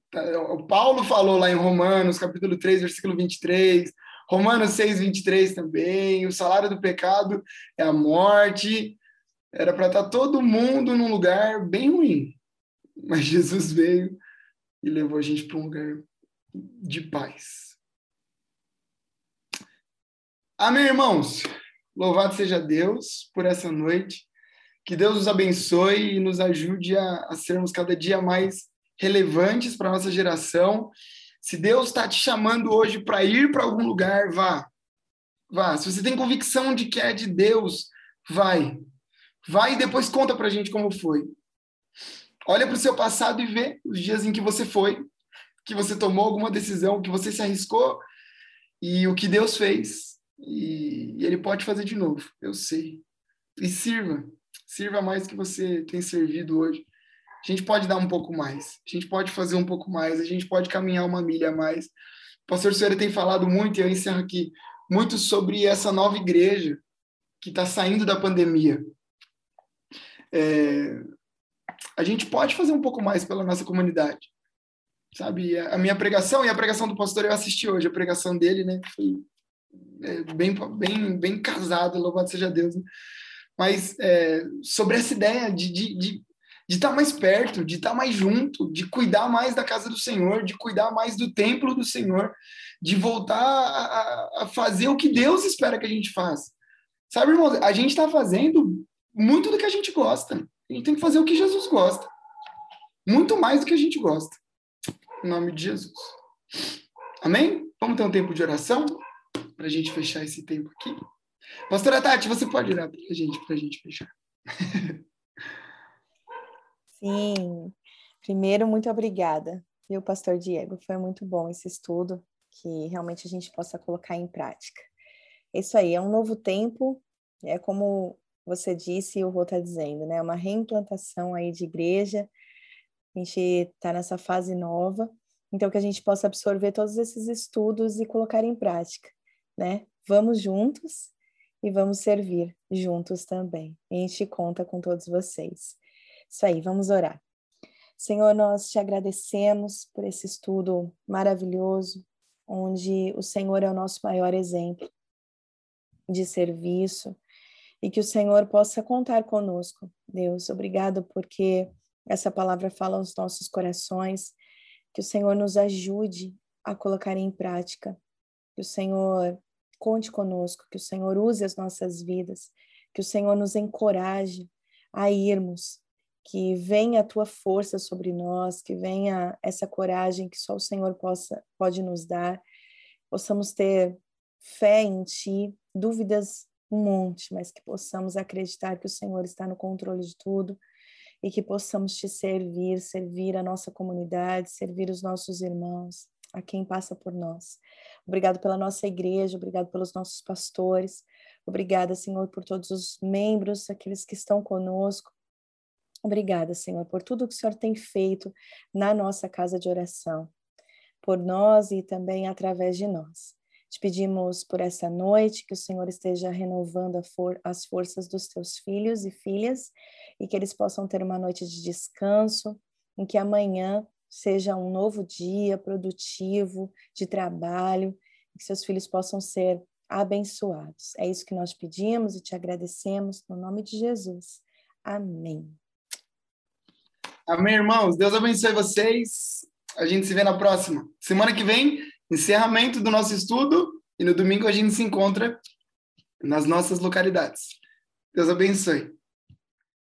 O Paulo falou lá em Romanos, capítulo 3, versículo 23, Romanos 6, 23 também, o salário do pecado é a morte. Era para estar tá todo mundo num lugar bem ruim. Mas Jesus veio e levou a gente para um lugar de paz. Amém, irmãos? Louvado seja Deus por essa noite. Que Deus nos abençoe e nos ajude a, a sermos cada dia mais relevantes para a nossa geração. Se Deus está te chamando hoje para ir para algum lugar, vá. Vá. Se você tem convicção de que é de Deus, vai. Vai e depois conta para a gente como foi. Olha para o seu passado e vê os dias em que você foi, que você tomou alguma decisão, que você se arriscou e o que Deus fez. E, e Ele pode fazer de novo, eu sei. E sirva. Sirva mais que você tem servido hoje. A gente pode dar um pouco mais, a gente pode fazer um pouco mais, a gente pode caminhar uma milha a mais. O pastor Senhora tem falado muito, e eu encerro aqui, muito sobre essa nova igreja que está saindo da pandemia. É, a gente pode fazer um pouco mais pela nossa comunidade. Sabe, a minha pregação e a pregação do pastor eu assisti hoje, a pregação dele, né? Foi é, bem, bem, bem casada, louvado seja Deus. Né? Mas é, sobre essa ideia de estar de, de, de tá mais perto, de estar tá mais junto, de cuidar mais da casa do Senhor, de cuidar mais do templo do Senhor, de voltar a, a fazer o que Deus espera que a gente faça. Sabe, irmão, a gente está fazendo muito do que a gente gosta. A gente tem que fazer o que Jesus gosta. Muito mais do que a gente gosta. Em nome de Jesus. Amém? Vamos ter um tempo de oração para a gente fechar esse tempo aqui. Pastora Tati, você pode olhar para a gente, para a gente fechar. Sim. Primeiro, muito obrigada, viu, Pastor Diego? Foi muito bom esse estudo, que realmente a gente possa colocar em prática. Isso aí, é um novo tempo, é como você disse e o Rô está dizendo, né? Uma reimplantação aí de igreja, a gente está nessa fase nova, então que a gente possa absorver todos esses estudos e colocar em prática, né? Vamos juntos e vamos servir juntos também. Gente conta com todos vocês. Isso aí, vamos orar. Senhor, nós te agradecemos por esse estudo maravilhoso, onde o Senhor é o nosso maior exemplo de serviço e que o Senhor possa contar conosco. Deus, obrigado porque essa palavra fala aos nossos corações, que o Senhor nos ajude a colocar em prática. Que o Senhor conte conosco, que o Senhor use as nossas vidas, que o Senhor nos encoraje a irmos, que venha a tua força sobre nós, que venha essa coragem que só o Senhor possa pode nos dar, possamos ter fé em ti, dúvidas um monte, mas que possamos acreditar que o Senhor está no controle de tudo e que possamos te servir, servir a nossa comunidade, servir os nossos irmãos, a quem passa por nós. Obrigado pela nossa igreja, obrigado pelos nossos pastores, obrigada, Senhor, por todos os membros, aqueles que estão conosco. Obrigada, Senhor, por tudo que o Senhor tem feito na nossa casa de oração, por nós e também através de nós. Te pedimos por essa noite que o Senhor esteja renovando for as forças dos teus filhos e filhas e que eles possam ter uma noite de descanso, em que amanhã seja um novo dia produtivo de trabalho, que seus filhos possam ser abençoados. É isso que nós pedimos e te agradecemos no nome de Jesus. Amém. Amém, irmãos. Deus abençoe vocês. A gente se vê na próxima. Semana que vem encerramento do nosso estudo e no domingo a gente se encontra nas nossas localidades. Deus abençoe.